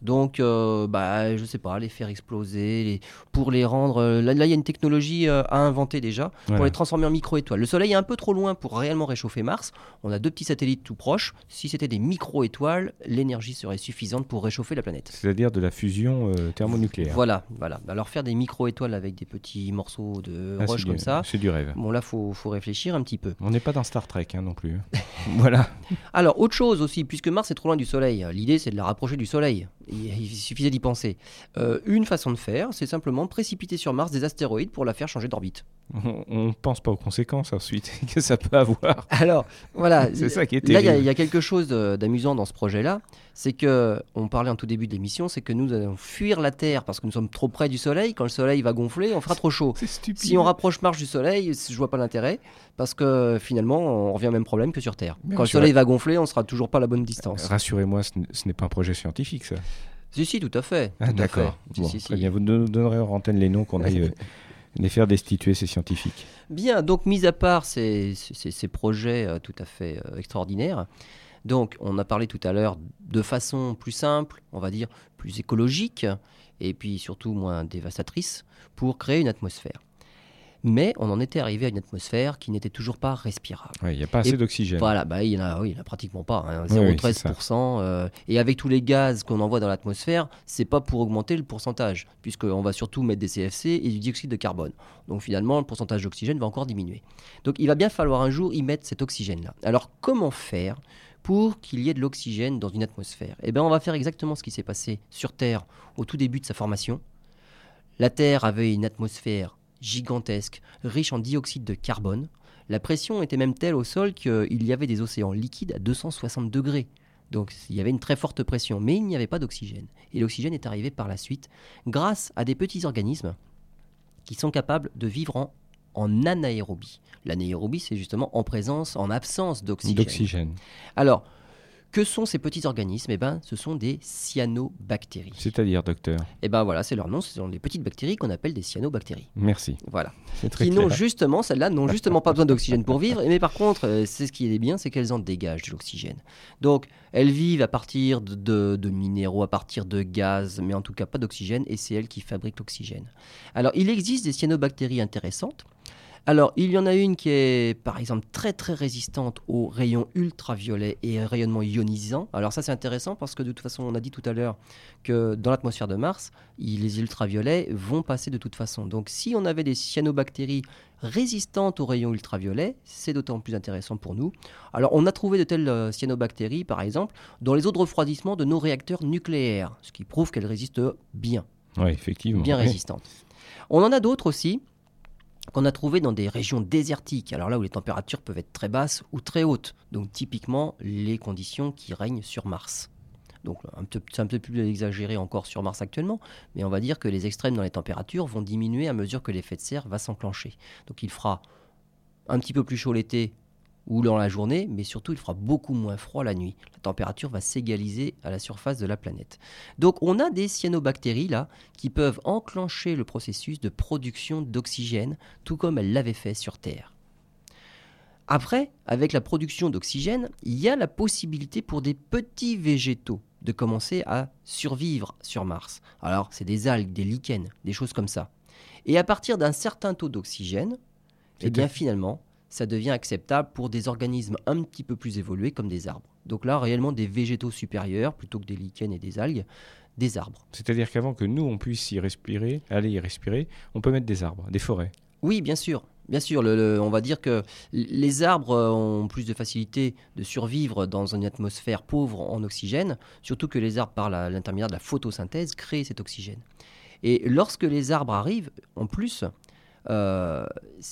Donc, euh, bah, je sais pas, les faire exploser, les- pour les rendre. euh, là, il y a une technologie euh, à inventer déjà pour les transformer en micro-étoiles. Le Soleil est un peu trop loin pour réellement réchauffer Mars. On a deux petits satellites tout proches. Si c'était des micro-étoiles, l'énergie serait suffisante pour réchauffer la planète. C'est-à-dire de la fusion euh, thermonucléaire. Voilà, voilà. Alors faire des micro-étoiles avec des petits morceaux de Ah, roche comme du- ça. C'est du rêve. Bon là, faut, faut réfléchir un petit peu. On n'est pas dans Star Trek hein, non plus. voilà. Alors, autre chose aussi, puisque Mars est trop loin du Soleil, l'idée c'est de la rapprocher du Soleil. Il, suffisait d'y penser. Euh, une façon de faire, c'est simplement précipiter sur Mars des astéroïdes pour la faire changer d'orbite. On ne pense pas aux conséquences ensuite que ça peut avoir. Alors, voilà. C'est ça qui est Là, il y a- y, quelque chose d'amusant dans ce projet-là, c'est que, on parlait en tout début de l'émission, c'est que nous allons fuir la Terre parce que nous sommes trop près du Soleil. Quand le Soleil va gonfler, on fera trop chaud. C'est stupide. Si on rapproche Mars du Soleil, je vois pas l'intérêt, parce que finalement, on revient au même problème que sur Terre. Quand le Soleil va gonfler, on sera toujours pas à la bonne distance. Rassurez-moi, ce n'est pas un projet scientifique, ça. Si, si, tout à fait. Ah, D'accord. fait. Si, Bon, si, très si. bien. Vous nous donnerez en antenne les noms qu'on aille euh, les faire destituer, ces scientifiques. Bien, donc mis à part ces, ces- ces projets euh, tout à fait euh, extraordinaires, donc on a parlé tout à l'heure de façon plus simple, on va dire plus écologique, et puis surtout moins dévastatrice, pour créer une atmosphère. Mais on en était arrivé à une atmosphère qui n'était toujours pas respirable. Ouais, Il n'y a pas assez d'oxygène. Voilà, bah, il n'y en, a- oui, il y en a pratiquement pas, hein, Oui, oui, 0,13%. euh, et avec tous les gaz qu'on envoie dans l'atmosphère, c'est pas pour augmenter le pourcentage, puisqu'on va surtout mettre des CFC et du dioxyde de carbone. Donc finalement, le pourcentage d'oxygène va encore diminuer. Donc il va bien falloir un jour y mettre cet oxygène-là. Alors comment faire pour qu'il y ait de l'oxygène dans une atmosphère? Eh bien, on va faire exactement ce qui s'est passé sur Terre au tout début de sa formation. La Terre avait une atmosphère gigantesque, riche en dioxyde de carbone. La pression était même telle au sol qu'il y avait des océans liquides à 260 degrés. Donc il y avait une très forte pression, mais il n'y avait pas d'oxygène. Et l'oxygène est arrivé par la suite grâce à des petits organismes qui sont capables de vivre en, en anaérobie. L'anaérobie, c'est justement en présence, en absence d'oxygène. D'oxygène. Alors, que sont ces petits organismes? Eh ben, ce sont des cyanobactéries. C'est-à-dire, docteur? Et ben voilà, c'est leur nom, ce sont des petites bactéries qu'on appelle des cyanobactéries. Merci. Voilà C'est très qui n'ont justement, celles-là, n'ont justement pas besoin d'oxygène pour vivre. Mais par contre, euh, c'est ce qui est bien, c'est qu'elles en dégagent de l'oxygène. Donc, elles vivent à partir de, de- de minéraux, à partir de gaz, mais en tout cas pas d'oxygène, et c'est elles qui fabriquent l'oxygène. Alors, il existe des cyanobactéries intéressantes. Alors, il y en a une qui est, par exemple, très très résistante aux rayons ultraviolets et rayonnements ionisants. Alors ça, c'est intéressant parce que de toute façon, on a dit tout à l'heure que dans l'atmosphère de Mars, les ultraviolets vont passer de toute façon. Donc, si on avait des cyanobactéries résistantes aux rayons ultraviolets, c'est d'autant plus intéressant pour nous. Alors, on a trouvé de telles euh, cyanobactéries, par exemple, dans les eaux de refroidissement de nos réacteurs nucléaires, ce qui prouve qu'elles résistent bien Oui, effectivement. bien Oui. résistantes. On en a d'autres aussi qu'on a trouvé dans des régions désertiques, alors là où les températures peuvent être très basses ou très hautes, donc typiquement les conditions qui règnent sur Mars. Donc c'est un peu plus exagéré encore sur Mars actuellement, mais on va dire que les extrêmes dans les températures vont diminuer à mesure que l'effet de serre va s'enclencher. Donc il fera un petit peu plus chaud l'été, ou dans la journée, mais surtout il fera beaucoup moins froid la nuit. La température va s'égaliser à la surface de la planète. Donc on a des cyanobactéries là qui peuvent enclencher le processus de production d'oxygène, tout comme elles l'avaient fait sur Terre. Après, avec la production d'oxygène, il y a la possibilité pour des petits végétaux de commencer à survivre sur Mars. Alors, c'est des algues, des lichens, des choses comme ça. Et à partir d'un certain taux d'oxygène, eh bien finalement, ça devient acceptable pour des organismes un petit peu plus évolués comme des arbres. Donc là, réellement des végétaux supérieurs plutôt que des lichens et des algues, des arbres. C'est-à-dire qu'avant que nous, on puisse y respirer, aller y respirer, on peut mettre des arbres, des forêts. Oui, bien sûr. Bien sûr, on va dire que les arbres ont plus de facilité de survivre dans une atmosphère pauvre en oxygène, surtout que les arbres, par l'intermédiaire de la photosynthèse, créent cet oxygène. Et lorsque les arbres arrivent, en plus, euh,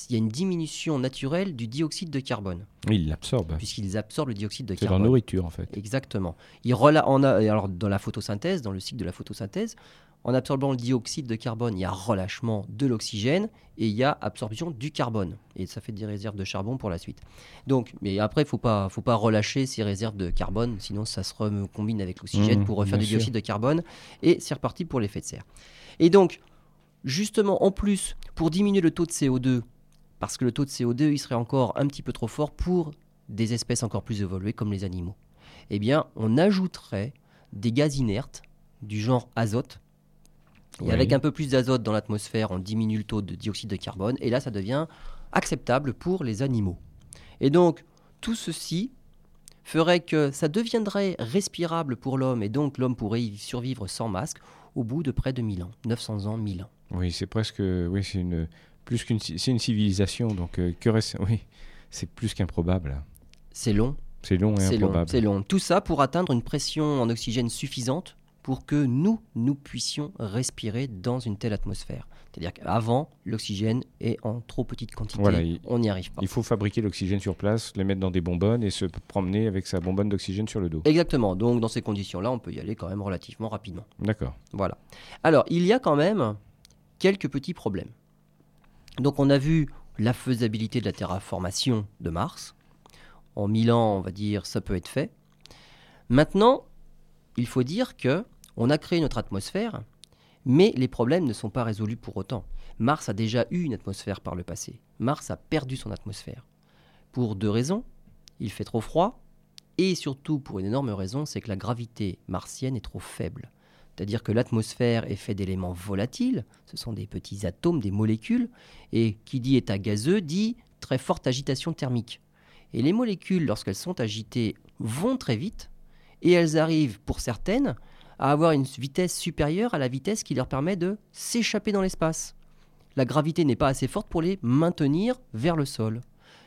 il y a une diminution naturelle du dioxyde de carbone. Oui, ils l'absorbent. Puisqu'ils absorbent le dioxyde de carbone. C'est leur nourriture, en fait. Exactement. Ils on a, alors, dans la photosynthèse, dans le cycle de la photosynthèse, en absorbant le dioxyde de carbone, il y a relâchement de l'oxygène et il y a absorption du carbone. Et ça fait des réserves de charbon pour la suite. Donc, mais après, il ne faut pas, faut pas relâcher ces réserves de carbone, sinon ça se recombine avec l'oxygène mmh, pour refaire du dioxyde de carbone et c'est reparti pour l'effet de serre. Et donc, justement, en plus, pour diminuer le taux de CO2, parce que le taux de CO2, il serait encore un petit peu trop fort pour des espèces encore plus évoluées comme les animaux, eh bien, on ajouterait des gaz inertes du genre azote et avec un peu plus d'azote dans l'atmosphère, on diminue le taux de dioxyde de carbone, et là, ça devient acceptable pour les animaux. Et donc, tout ceci ferait que ça deviendrait respirable pour l'homme, et donc l'homme pourrait y survivre sans masque au bout de près de 1000 ans, 900 ans, 1000 ans. Oui, c'est presque, oui, c'est une plus qu'une, c'est une civilisation, donc euh, que reste, oui, c'est plus qu'improbable. C'est long. C'est long et improbable. C'est long. Tout ça pour atteindre une pression en oxygène suffisante pour que nous, nous puissions respirer dans une telle atmosphère. C'est-à-dire qu'avant, l'oxygène est en trop petite quantité. on n'y arrive pas. Il faut fabriquer l'oxygène sur place, le mettre dans des bonbonnes et se promener avec sa bonbonne d'oxygène sur le dos. Exactement. Donc, dans ces conditions-là, on peut y aller quand même relativement rapidement. D'accord. Voilà. Alors, il y a quand même quelques petits problèmes. Donc, on a vu la faisabilité de la terraformation de Mars. En 1000 ans, on va dire, ça peut être fait. Maintenant, il faut dire que on a créé notre atmosphère, mais les problèmes ne sont pas résolus pour autant. Mars a déjà eu une atmosphère par le passé. Mars a perdu son atmosphère. Pour deux raisons. Il fait trop froid, et surtout pour une énorme raison, c'est que la gravité martienne est trop faible. C'est-à-dire que l'atmosphère est faite d'éléments volatiles, ce sont des petits atomes, des molécules, et qui dit état gazeux dit très forte agitation thermique. Et les molécules, lorsqu'elles sont agitées, vont très vite, et elles arrivent, pour certaines, à avoir une vitesse supérieure à la vitesse qui leur permet de s'échapper dans l'espace. La gravité n'est pas assez forte pour les maintenir vers le sol.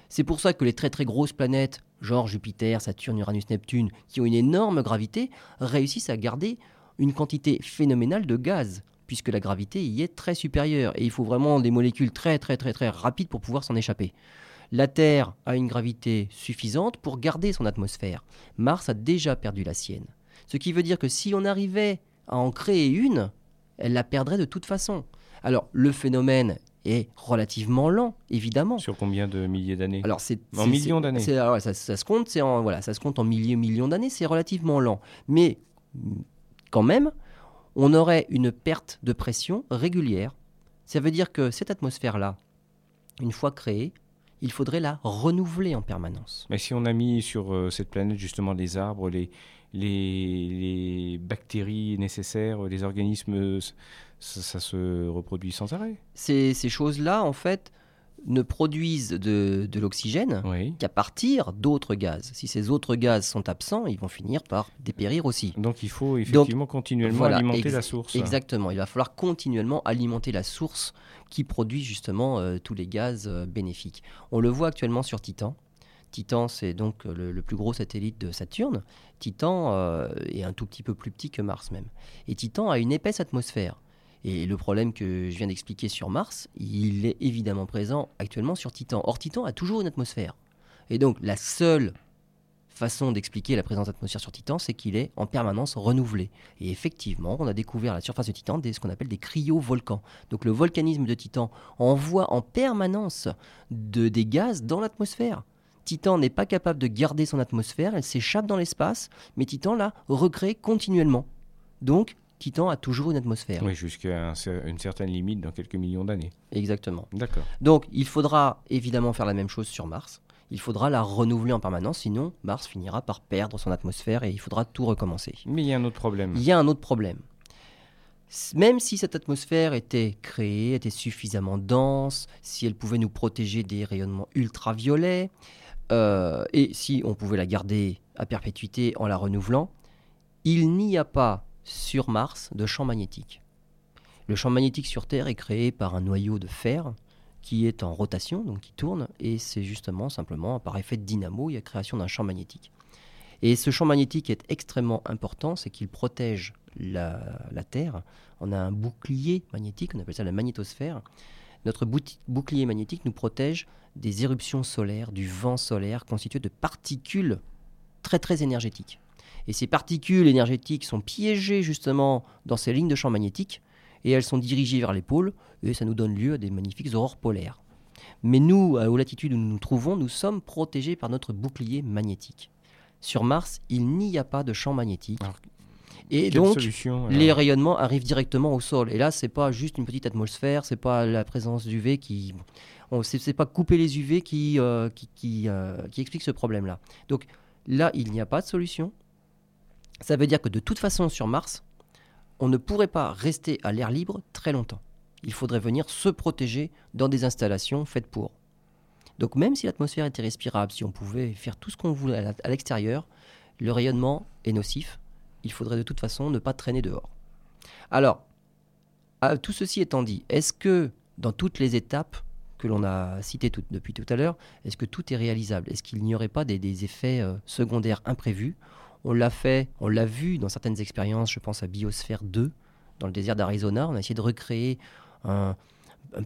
C'est pour ça que les très très grosses planètes, genre Jupiter, Saturne, Uranus, Neptune, qui ont une énorme gravité, réussissent à garder une quantité phénoménale de gaz, puisque la gravité y est très supérieure, et il faut vraiment des molécules très très très très rapides pour pouvoir s'en échapper. La Terre a une gravité suffisante pour garder son atmosphère. Mars a déjà perdu la sienne. Ce qui veut dire que si on arrivait à en créer une, elle la perdrait de toute façon. Alors le phénomène est relativement lent, évidemment. Sur combien de milliers d'années? Alors c'est en millions d'années. ça, ça, se compte, c'est en voilà, ça se compte en milliers millions d'années. C'est relativement lent, mais quand même, on aurait une perte de pression régulière. Ça veut dire que cette atmosphère-là, une fois créée, il faudrait la renouveler en permanence. Mais si on a mis sur euh, cette planète justement les arbres, les, les, bactéries nécessaires, les organismes, ça, se reproduit sans arrêt. Ces, ces choses-là, en fait, ne produisent de, de l'oxygène qu'à partir d'autres gaz. Si ces autres gaz sont absents, ils vont finir par dépérir aussi. Donc il faut effectivement continuellement alimenter la source. Exactement, il va falloir continuellement alimenter la source qui produit justement euh, tous les gaz euh, bénéfiques. On le voit actuellement sur Titan. Titan, c'est donc le, plus gros satellite de Saturne. Titan euh, est un tout petit peu plus petit que Mars même. Et Titan a une épaisse atmosphère. Et le problème que je viens d'expliquer sur Mars, il est évidemment présent actuellement sur Titan. Or, Titan a toujours une atmosphère. Et donc, la seule façon d'expliquer la présence d'atmosphère sur Titan, c'est qu'il est en permanence renouvelé. Et effectivement, on a découvert à la surface de Titan des, ce qu'on appelle des cryovolcans. Donc le volcanisme de Titan envoie en permanence de, des gaz dans l'atmosphère. Titan n'est pas capable de garder son atmosphère, elle s'échappe dans l'espace, mais Titan la recrée continuellement. Donc, Titan a toujours une atmosphère. Oui, jusqu'à un une certaine limite dans quelques millions d'années. Exactement. D'accord. Donc, il faudra évidemment faire la même chose sur Mars. Il faudra la renouveler en permanence, sinon Mars finira par perdre son atmosphère et il faudra tout recommencer. Mais il y a un autre problème. Il y a un autre problème. Même si cette atmosphère était créée, était suffisamment dense, si elle pouvait nous protéger des rayonnements ultraviolets, euh, et si on pouvait la garder à perpétuité en la renouvelant, il n'y a pas sur Mars de champ magnétique. Le champ magnétique sur Terre est créé par un noyau de fer qui est en rotation, donc qui tourne, et c'est justement simplement par effet de dynamo, il y a création d'un champ magnétique. Et ce champ magnétique est extrêmement important, c'est qu'il protège la, la Terre. On a un bouclier magnétique, on appelle ça la magnétosphère. Notre bouclier magnétique nous protège des éruptions solaires, du vent solaire constitué de particules très très énergétiques. Et ces particules énergétiques sont piégées justement dans ces lignes de champ magnétique et elles sont dirigées vers les pôles et ça nous donne lieu à des magnifiques aurores polaires. Mais nous, aux latitudes où nous nous trouvons, nous sommes protégés par notre bouclier magnétique. Sur Mars, il n'y a pas de champ magnétique. Alors, et donc, solution les rayonnements arrivent directement au sol. Et là, c'est pas juste une petite atmosphère, c'est pas la présence d'UV qui. On c'est c'est pas couper les UV qui, euh, qui, qui, euh, qui explique ce problème-là. Donc là, il n'y a pas de solution. Ça veut dire que de toute façon, sur Mars, on ne pourrait pas rester à l'air libre très longtemps. Il faudrait venir se protéger dans des installations faites pour. Donc même si l'atmosphère était respirable, si on pouvait faire tout ce qu'on voulait à l'extérieur, le rayonnement est nocif. Il faudrait de toute façon ne pas traîner dehors. Alors, tout ceci étant dit, est-ce que dans toutes les étapes que l'on a citées depuis tout à l'heure, est-ce que tout est réalisable? Est-ce qu'il n'y aurait pas des, des effets euh, secondaires imprévus? On l'a fait, on l'a vu dans certaines expériences, je pense à Biosphère 2, dans le désert d'Arizona, on a essayé de recréer un,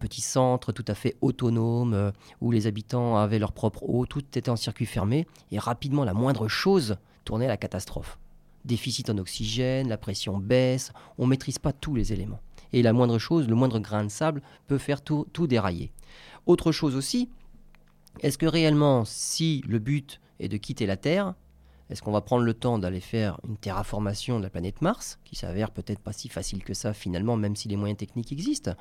petit centre tout à fait autonome euh, où les habitants avaient leur propre eau, tout était en circuit fermé, et rapidement la moindre chose tournait à la catastrophe. Déficit en oxygène, la pression baisse, on ne maîtrise pas tous les éléments. Et la moindre chose, le moindre grain de sable peut faire tout dérailler. Autre chose aussi, est-ce que réellement, si le but est de quitter la Terre, est-ce qu'on va prendre le temps d'aller faire une terraformation de la planète Mars, qui s'avère peut-être pas si facile que ça finalement, même si les moyens techniques existent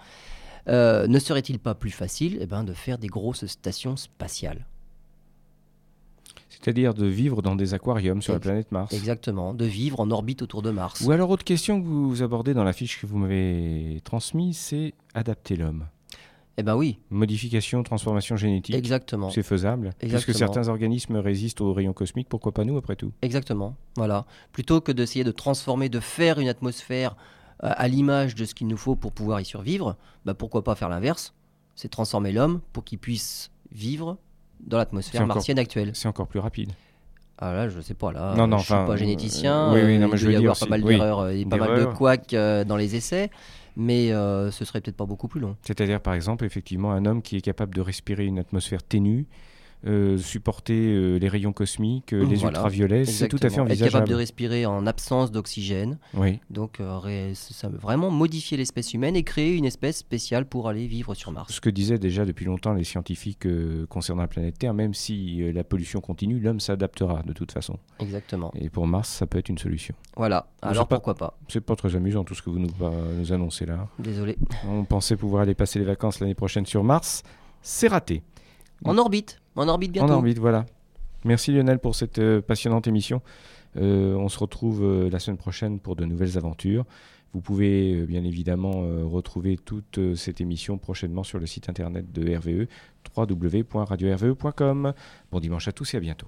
Euh, Ne serait-il pas plus facile eh ben, de faire des grosses stations spatiales? C'est-à-dire de vivre dans des aquariums sur la planète Mars. Exactement, de vivre en orbite autour de Mars. Ou alors, autre question que vous abordez dans la fiche que vous m'avez transmise, c'est adapter l'homme. Eh ben oui, Modification, transformation génétique. exactement. C'est faisable. Puisque Exactement. certains organismes résistent aux rayons cosmiques, pourquoi pas nous après tout? Exactement, voilà. Plutôt que d'essayer de transformer, de faire une atmosphère euh, à l'image de ce qu'il nous faut pour pouvoir y survivre, bah pourquoi pas faire l'inverse? C'est transformer l'homme pour qu'il puisse vivre dans l'atmosphère encore- martienne actuelle. C'est encore plus rapide. Ah là, je sais pas, là, Non, non, je suis pas euh, généticien, oui, oui, non, euh, mais je doit veux y dire avoir pas mal oui, d'erreurs et pas mal de couacs euh, dans les essais, mais euh, ce serait peut-être pas beaucoup plus long. C'est-à-dire, par exemple, effectivement, un homme qui est capable de respirer une atmosphère ténue, euh, supporter euh, les rayons cosmiques, euh, les Voilà, ultraviolets, c'est tout à fait Exactement. Être envisageable. capable de respirer en absence d'oxygène, Oui. donc ré- ça veut vraiment modifier l'espèce humaine et créer une espèce spéciale pour aller vivre sur Mars. Ce que disaient déjà depuis longtemps les scientifiques concernant la planète Terre, même si la pollution continue, l'homme s'adaptera de toute façon. Exactement. Et pour Mars, ça peut être une solution. Voilà. Alors pas. pourquoi pas C'est pas très amusant tout ce que vous nous, nous annoncez là. Désolé. On pensait pouvoir aller passer les vacances l'année prochaine sur Mars. C'est raté. En orbite. En orbite bientôt. En orbite, voilà. Merci Lionel pour cette euh, passionnante émission. Euh, on se retrouve euh, la semaine prochaine pour de nouvelles aventures. Vous pouvez bien évidemment retrouver toute cette émission prochainement sur le site internet de RVE, www.radio-rve.com. Bon dimanche à tous et à bientôt.